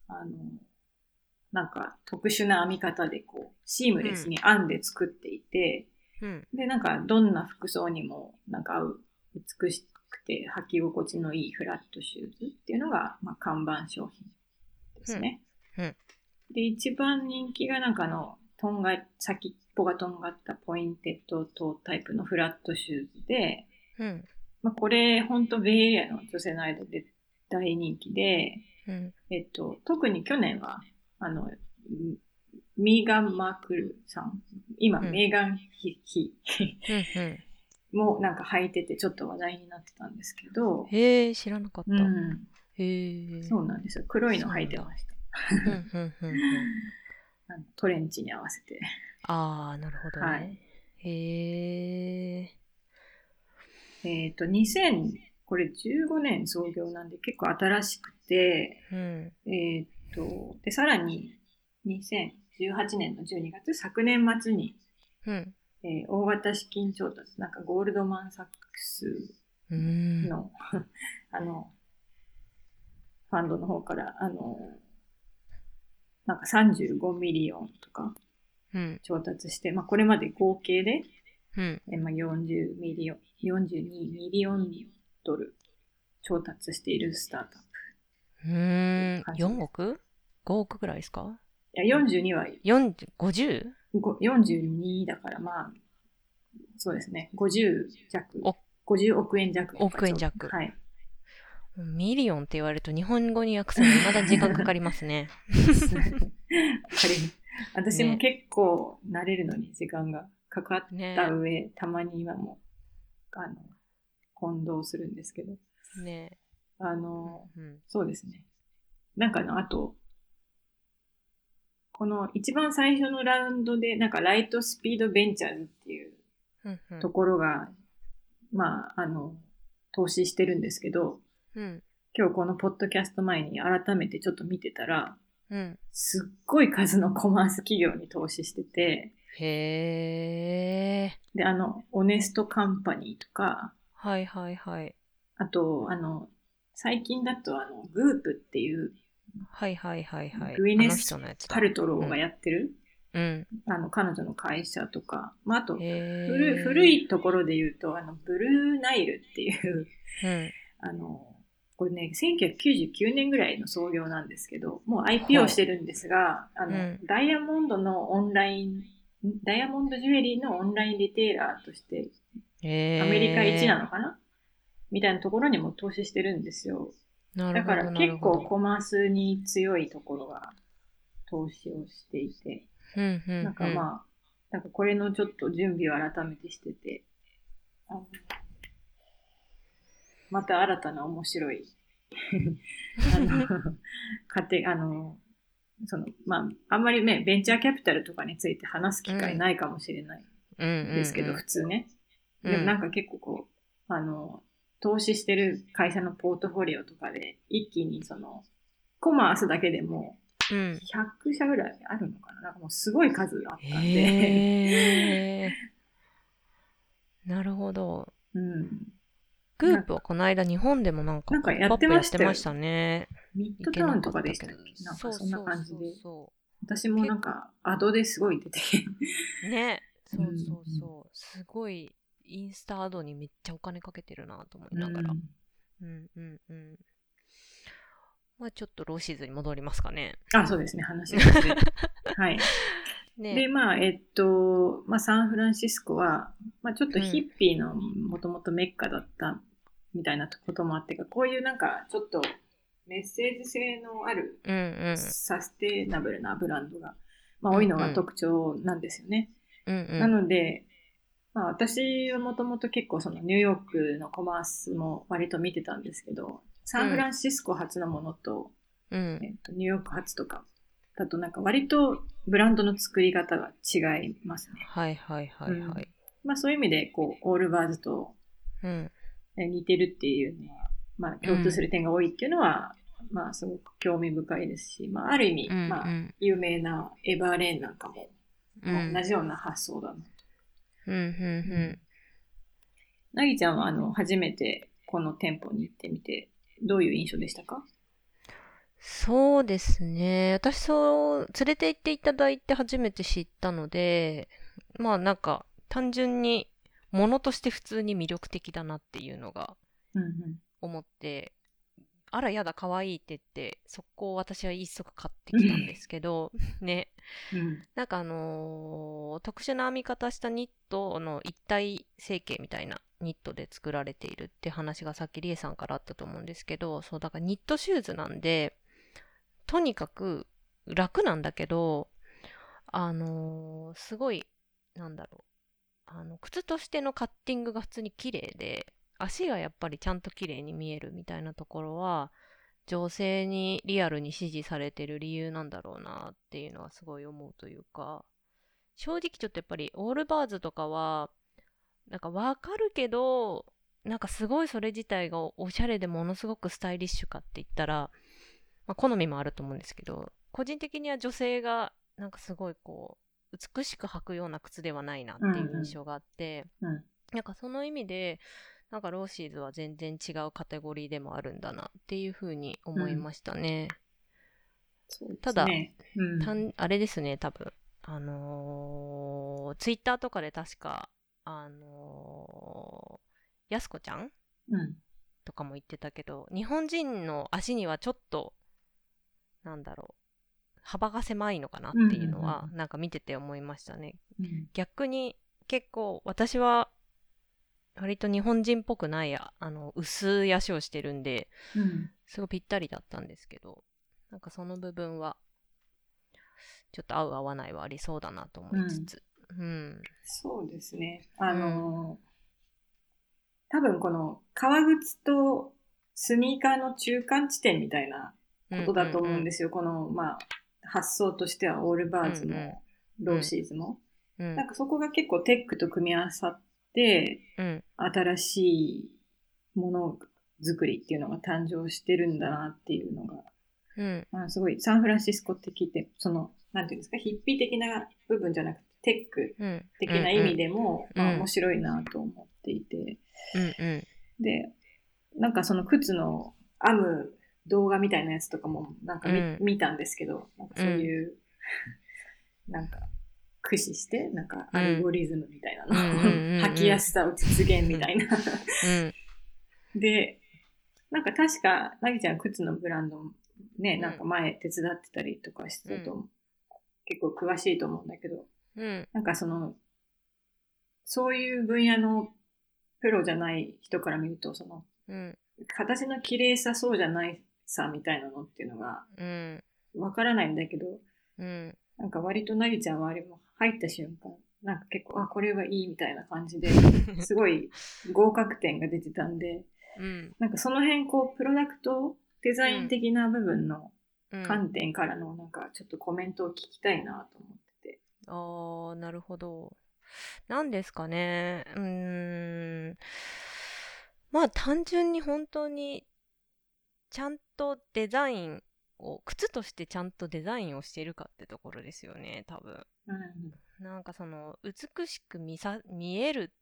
あの、なんか特殊な編み方でこう、シームレスに編んで作っていて、うん、で、なんかどんな服装にもなんか合う、美しくて履き心地のいいフラットシューズっていうのが、まあ、看板商品ですね。うん。うん。で、一番人気がなんかあの、とんが、先っぽがとんがったポインテッドトータイプのフラットシューズで、うん、まあ、これ、本当ベイエリアの女性の間で大人気で、うん、えっと、特に去年は、あの、ミーガン・マークルさん、今、うんメーガン・ヒヒ。もなんか履いててちょっと話題になってたんですけど、へえ、知らなかった。うん、へえ。そうなんですよ。黒いの履いてました。あのトレンチに合わせて。ああ、なるほどね。はいへえ。えっ、と、2000、これ15年創業なんで結構新しくて、うん、えっ、と、で、さらに2018年の12月、昨年末に、うん。えー大型資金調達、なんかゴールドマン・サックスうん。の、あの、ファンドの方から、あの、なんか35ミリオンとかうん、調達して、まあこれまで合計で、うん。えーまあ、40ミリオン、42ミリオンドル調達しているスタートアップ。うーん。感じです4億 ?5 億ぐらいですか？いや、42は ?40、50? ご42だから、まあ、そうですね、50弱お、50億円弱。億円弱はい。ミリオンって言われると日本語に訳すのにまだ時間かかりますね。私もね結構慣れるのに時間がかかった上、たまに今も、あの、混同するんですけど、ねあの、うん。そうですね。なんかの、あと、この一番最初のラウンドで、なんかライトスピードベンチャーズっていううんうんところが、まあ、あの、投資してるんですけど、うん。今日このポッドキャスト前に改めてちょっと見てたら、うん。すっごい数のコマース企業に投資してて、へえ。で、あの、オネストカンパニーとか、はいはいはい。あと、あの、最近だと、あの、グープっていう、はいはいはいはい。グイネスパルトローがやってる、うん。あの、彼女の会社とか、まあ、あと。古い古いところで言うと、あの、ブルーナイルっていう、うん。あの、これね、1999年ぐらいの創業なんですけど、もう IPO してるんですが、あの、うんダイヤモンドのオンライン、ダイヤモンドジュエリーのオンラインリテーラーとして。アメリカ一なのかな、みたいなところにも投資してるんですよ。だから結構コマースに強いところが投資をしていて、うんうんうん。なんかまあ、なんかこれのちょっと準備を改めてしてて、あのまた新たな面白い、あの、家庭、あの、その、まあ、あんまりね、ベンチャーキャピタルとかについて話す機会ないかもしれないですけど、普通ね。うんでもなんか結構こう、あの、投資してる会社のポートフォリオとかで、一気にその、コマースだけでもうん。100社ぐらいあるのかななんかもうすごい数あったんで。なるほど。うん。グープはこの間日本でもなんかなんかやってましたね。ミッドタウンとかでしたっけ？なんかそんな感じで。そうそ私もなんか、アドですごい出て。うね。そううんそうそう。すごいインスタアドにめっちゃお金かけてるなと思いうんながら。うんうんうん。まあちょっとローシーズに戻りますかね。あ、そうですね、話がずれはい。ね。で、まあ、えっと、まあ、サンフランシスコは、まあ、ちょっとヒッピーのもともとメッカだったみたいなこともあってか、こういうなんか、ちょっとメッセージ性のある。サステナブルなブランドが、まあ、多いのが特徴なんですよね。うんうん。なので、まあ、私はもともと結構そのニューヨークのコマースも割と見てたんですけど、サンフランシスコ発のものと、うんえっと、ニューヨーク発とかだとなんか割とブランドの作り方が違いますね。はいはいはいはい。まあそういう意味でこう、オールバーズとうん。え似てるっていうのは、まあ共通する点が多いっていうのは、まあすごく興味深いですし、まあある意味、うんまあうん有名なエバーレーンなんかもうん。同じような発想だな。うんうんうん。なぎちゃんはあの、初めてこの店舗に行ってみて、どういう印象でしたか？そうですね。私そう、連れて行っていただいて初めて知ったので、まあなんか単純に物として普通に魅力的だなっていうのがうんうん。思って、あらやだ可愛いって言って、速攻私は一足買ってきたんですけど、ね。うん。なんかあのー特殊な編み方したニットの一体成形みたいなニットで作られているって話がさっきリエさんからあったと思うんですけど、そうだからニットシューズなんで、とにかく楽なんだけど、あのーすごい、なんだろう。あの、靴としてのカッティングが普通に綺麗で、足がやっぱりちゃんと綺麗に見えるみたいなところは、女性にリアルに支持されてる理由なんだろうなっていうのはすごい思うというか、正直ちょっとやっぱりオールバーズとかは、なんかわかるけど、なんかすごいそれ自体がおしゃれでものすごくスタイリッシュかって言ったら、まあ、好みもあると思うんですけど、個人的には女性がなんかすごいこう、美しく履くような靴ではないなっていう印象があって、うんなんかその意味で、なんかローシーズは全然違うカテゴリーでもあるんだなっていうふうに思いましたね。そうですねただうん、たんあれですね、多分。あのー、ツイッターとかで確か、あのー、やすこちゃんうん。とかも言ってたけど、日本人の足にはちょっと、なんだろう、幅が狭いのかなっていうのはうんうん、なんか見てて思いましたね。うん。逆に結構、私は、割と日本人っぽくないああの薄い足をしてるんで、うん。すごいぴったりだったんですけど、なんかその部分は、ちょっと合う合わないはありそうだなと思いつつ。うん。そうですね。あのー多分この革靴とスニーカーの中間地点みたいなことだと思うんですすよ。この、まあ、発想としてはオールバーズうんうんもローシーズも。うんなんかそこが結構テックと組み合わさって、うん。新しいものづくりっていうのが誕生してるんだなっていうのが、うん。まあ、すごいサンフランシスコ的で、その、なんていうんですか、ヒッピー的な部分じゃなくて、テックうん。的な意味でも、うんうんまあ面白いなと思っていて、うんうん。で、なんかその靴の編む動画みたいなやつとかもなんか見,、うん。見たんですけど、なんかそういう、なんか駆使して、なんかアルゴリズムみたいなの。履きやすさを実現みたいな。うん。で、なんか確か、なぎちゃん靴のブランドね、ん。なんか前手伝ってたりとかしてると、う。結構詳しいと思うんだけど、うん。なんかその、そういう分野のプロじゃない人から見ると、その、うん。形の綺麗さそうじゃないさみたいなのっていうのがうん。わからないんだけど、うん。なんか割となぎちゃんはあれも入った瞬間、なんか結構、あ、これはいいみたいな感じで、すごい合格点が出てたんで、うん。なんかその辺こう、プロダクトデザイン的な部分のうん。観点からのなんかちょっとコメントを聞きたいなと思ってて。ああ、なるほど。なんですかね。うーん。まあ単純に本当にちゃんとデザインを、靴としてちゃんとデザインをしているかってところですよね、多分。うん。なんかその美しく見さ見える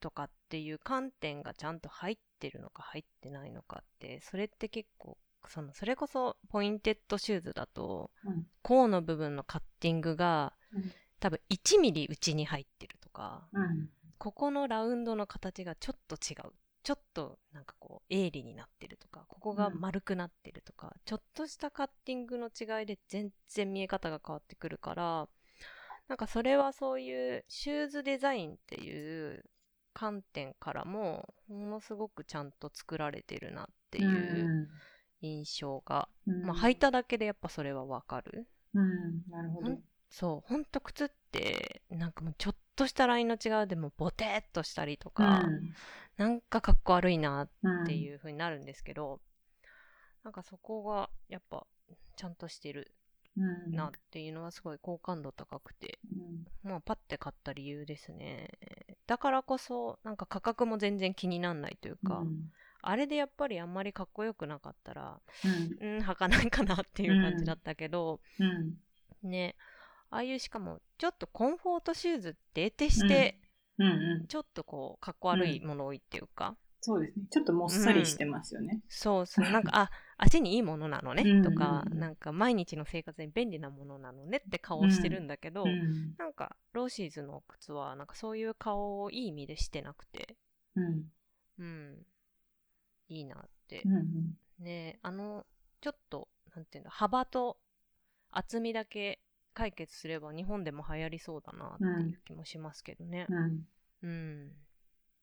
とかっていう観点がちゃんと入ってるのか入ってないのかってそれって結構そのそれこそポインテッドシューズだとうん。甲の部分のカッティングがうん多分1ミリ内に入ってるとかうん。ここのラウンドの形がちょっと違うちょっとなんか鋭利になってるとかここが丸くなってるとか、ちょっとしたカッティングの違いで全然見え方が変わってくるからなんかそれはそういうシューズデザインっていう観点からもものすごくちゃんと作られてるなっていう印象が、うん。まあ履いただけでやっぱそれはわかるうん。なるほど。そうほんと靴ってなんかもうちょっとしたラインの違いでもボテーっとしたりとか、なんかかっこ悪いなっうん。ていう風になるんですけど、なんかそこがやっぱちゃんとしてるうん。なっていうのはすごい好感度高くて、うん。まあパッて買った理由ですね。だからこそなんか価格も全然気になんないというか、うん。あれでやっぱりあんまりかっこよくなかったら、うん。うん、履かないかなっていう感じだったけど、うん。ね、ああいうしかもちょっとコンフォートシューズって得てして、うん。うん。ちょっとこうかっこ悪いもの多いっていうか、そうですね。ちょっともっさりしてますよね。そうそう、なんか、あ、足にいいものなのねうんとか、うんうんなんか毎日の生活に便利なものなのねって顔をしてるんだけど、うん。なんか、ローシーズの靴は、なんかそういう顔をいい意味でしてなくて、うん。うん、いいなってう。ん。ねあの、ちょっと、なんていうんだ、幅と厚みだけ解決すれば日本でも流行りそうだなっていう気もしますけどね。うん。うん。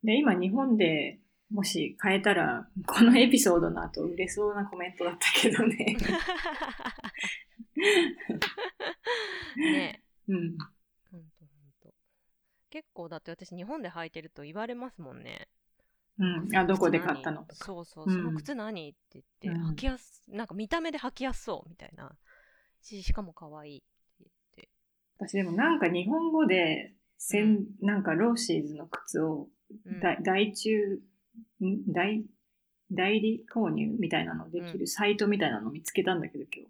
で、今日本でもし変えたら、このエピソードの後売れそうなコメントだったけどね。ね うん。ほんとほんと。結構だって私日本で履いてると言われますもんね。うん。あ、どこで買ったの？とか。そうそう、うんその靴何？って言って、うん履きやす、なんか見た目で履きやすそうみたいな。し、しかも可愛い。私でもなんか日本語で、せん、なんかローシーズの靴を、うんだ大中、ん？大、代理購入みたいなのできるサイトみたいなの見つけたんだけど今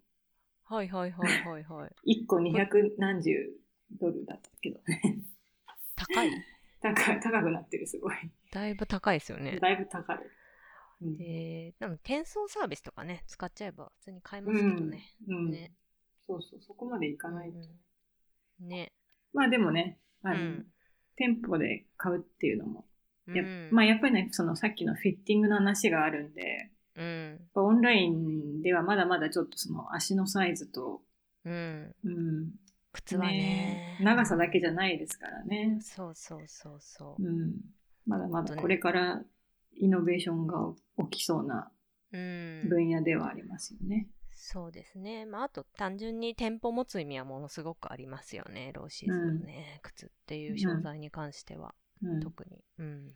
はいはいはいはいはい。日。1個200何十ドルだったけどね。高い？高い高くなってるすごい。だいぶ高いですよね。だいぶ高い。うんで、でも転送サービスとかね、使っちゃえば普通に買えますけどね。うん。ね。そうそう、そこまでいかないと。うんね。まあでもね、あの、うん店舗で買うっていうのも、やうんまあやっぱりね、そのさっきのフィッティングの話があるんで、うん。オンラインではまだまだちょっとその足のサイズと、うん。うん、靴はね。長さだけじゃないですからね。そうそうそうそうう。ん。まだまだこれからイノベーションが起きそうなうん。分野ではありますよね。そうですね。まあ、あと単純に店舗持つ意味はものすごくありますよね。ローシーズのね、靴っていう商材に関しては、うん。特に。うん。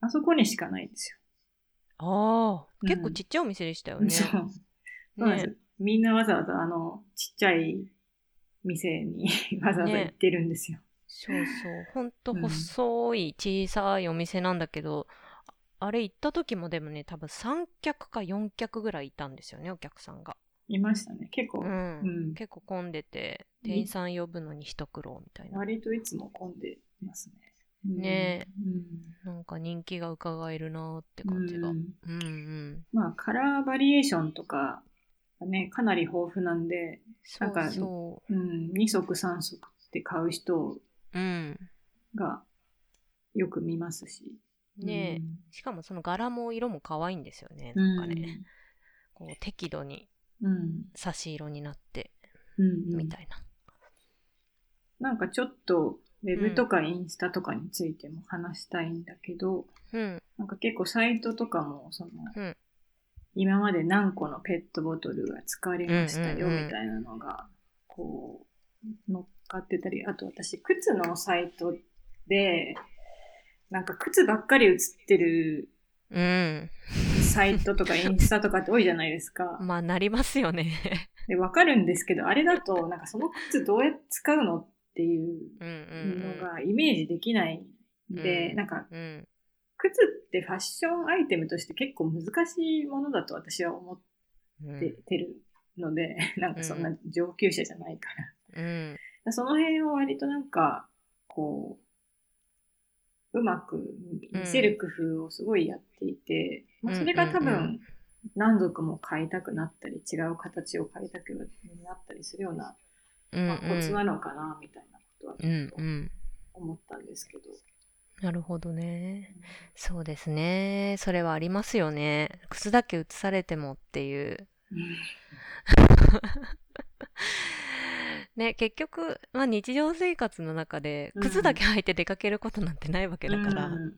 あそこにしかないんですああ、うん結構ちっちゃいお店でしたよよ。ね。そう。そうなんですよ。みんなわざわざあの、ちっちゃい店に わざわざ行ってるんですよ。そうそう。ほんとうん細い小さいお店なんだけど、あれ行った時もでもね、多分3客か4客ぐらいいたんですよね、お客さんが。いましたね。結構、ううんん。結構混んでて、店員さん呼ぶのに一苦労みたいな。割といつも混んでますね。うんねうんなんか人気が伺えるなーって感じが。ううんんうん。まあ、カラーバリエーションとかがね、かなり豊富なんで、そなんかうそうん、2足3足って買う人う。うん。がよく見ますし。ねえ、しかもその柄も色も可愛いんですよね。うん、なんかね、こう適度にうん。差し色になって、うん。うんみたいな。なんかちょっと、ウェブとかインスタとかについても話したいんだけど、うん。なんか結構サイトとかも、その、うん今まで何個のペットボトルが使われましたよ、みたいなのが、こう、乗っかってたり、あと私、靴のサイトで、なんか靴ばっかり写ってるうん。サイトとかインスタとかって多いじゃないですか。まあ、なりますよね。で、わかるんですけど、あれだと、なんかその靴どうやって使うのっていうのがイメージできないんで、うんなんかうん。うん。靴ってファッションアイテムとして結構難しいものだと私は思っうんててるので、なんかそんな上級者じゃないから。うん。その辺を割となんか、こう、うまく見せる工夫をすごいやっていて、まあ、それが多うんうんう分何足も買いたくなったり、違う形を買いたくなったりするような、うんまあ、コツなのかな、みたいなことはうんうん。思ったんですけど。なるほどね。そうですね。それはありますよね。靴だけ写されてもっていう。うん ね、結局、まあ日常生活の中でうん靴だけ履いて出かけることなんてないわけだから、うんうん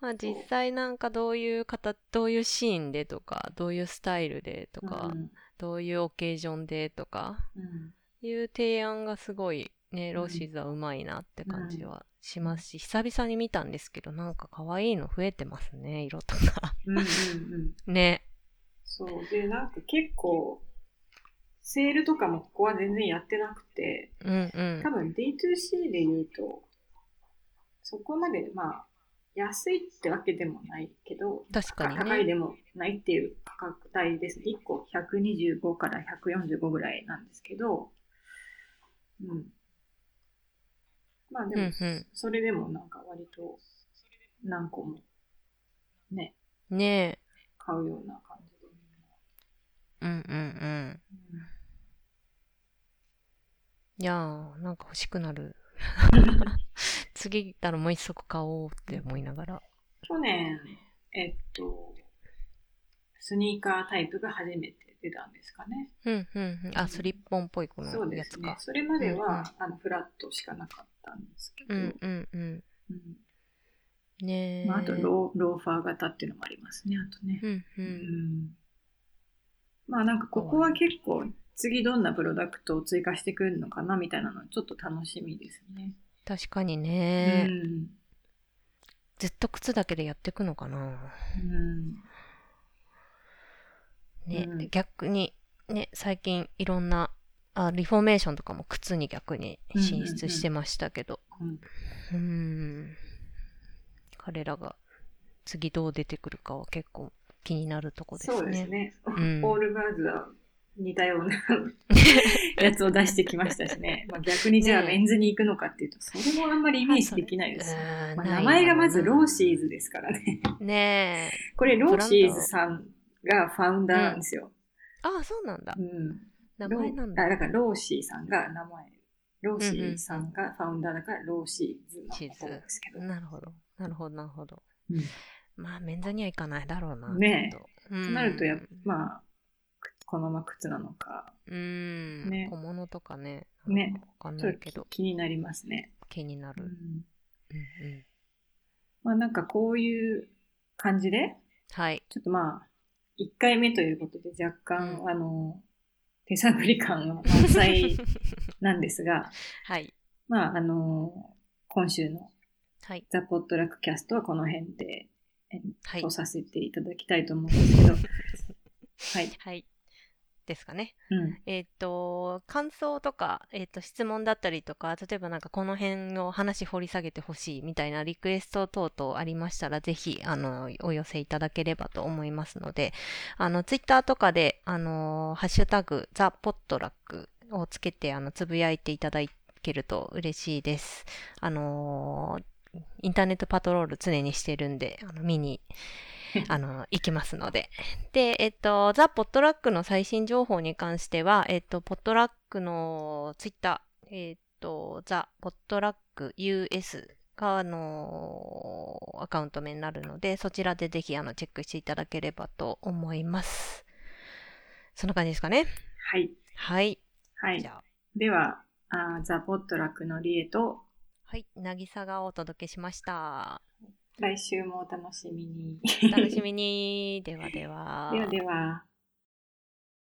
まあ実際なんかどういう方、どういうシーンでとか、どういうスタイルでとか、うんどういうオケージョンでとか、うんいう提案がすごいね、んローシーズはうまいなって感じはしますし、久々に見たんですけど、なんか可愛いの増えてますね、色とか。うんうんうん ね。そう。で、なんか結構、セールとかもここは全然やってなくて、うんうん多。分 D2C で言うと、そこまで、まあ、安いってわけでもないけど、確かにね高いでもないっていう価格帯ですね。1個125から145ぐらいなんですけど、うん。まあでも、うんうんそれでもなんか割と何個もね、ね買うような感じで。え。うんうんうん。いやー、なんか欲しくなる。次行ったらもう一足買おうって思いながら。去年、えっと、スニーカータイプが初めて出たんですかね。うんうんうん。あ、スリッポンっぽいこそうのやつか。。ですねそれまでうんうんは、あのフラットしかなかったんですけど、うんうんうん。うんねえ。まあ、あとローローファー型っていうのもありますね、あとね。うんう。うんんまあなんかここは結構次どんなプロダクトを追加してくるのかなみたいなのちょっと楽しみですね。確かにうね、んずっと靴だけでやっていくのかな。うんね、うん逆に、ね、最近いろんな、あ、リフォーメーションとかも靴に逆に進出してましたけど。うん。彼らが次どう出てくるかは結構気になるとこですね。そうですね。うんオールバーズは似たような やつを出してきましたしね。まあ、逆にじゃあねメンズに行くのかっていうと、それもあんまりイメージできないです。まあ、名前がまずローシーズですからね。ねえ。これローシーズさんがファウンダーなんですよ。あ、そうなんだ。うん。名前なんだ。だからローシーさんが名前。ローシーさんがファウンダーだからローシーズのシーズ方ですけど。なるほど。なるほど、なるほど。うんまあ、メンズにはいかないだろうな。ねえと。なるとやっ、まあ、このまま靴なのか、うーん、ね小物とかね。ねわかんないけど、気になりますね。気になる。うんうんうんまあなんかこういう感じで、はい。ちょっとまあ、1回目ということで若干、うんあの、手探り感は満載 なんですが、はい。まああの、今週のはい。ザ・ポットラックキャストはこの辺で、えはいと。させていただきたいと思うんですけど、はい。はい。ですかね。うん。えっ、と、感想とか、えっ、と、質問だったりとか、例えばなんかこの辺の話掘り下げてほしいみたいなリクエスト等々ありましたら、ぜひ、あの、お寄せいただければと思いますので、あの、ツイッターとかで、あの、ハッシュタグ、ザ・ポットラックをつけて、あの、つぶやいていただけると嬉しいです。あの、インターネットパトロール常にしてるんで、あの見に、あの、行きますので。で、えっと、ザ・ポットラックの最新情報に関しては、えっと、ポットラックのツイッター、えっと、ザ・ポットラック US が、あの、アカウント名になるので、そちらでぜひ、あの、チェックしていただければと思います。そんな感じですかね？はい。はい。はいじ。ゃあ、では、あーザ・ポットラックのリエと、はい。渚がお届けしました。来週もお楽しみに。お楽しみに。ではでは。ではでは。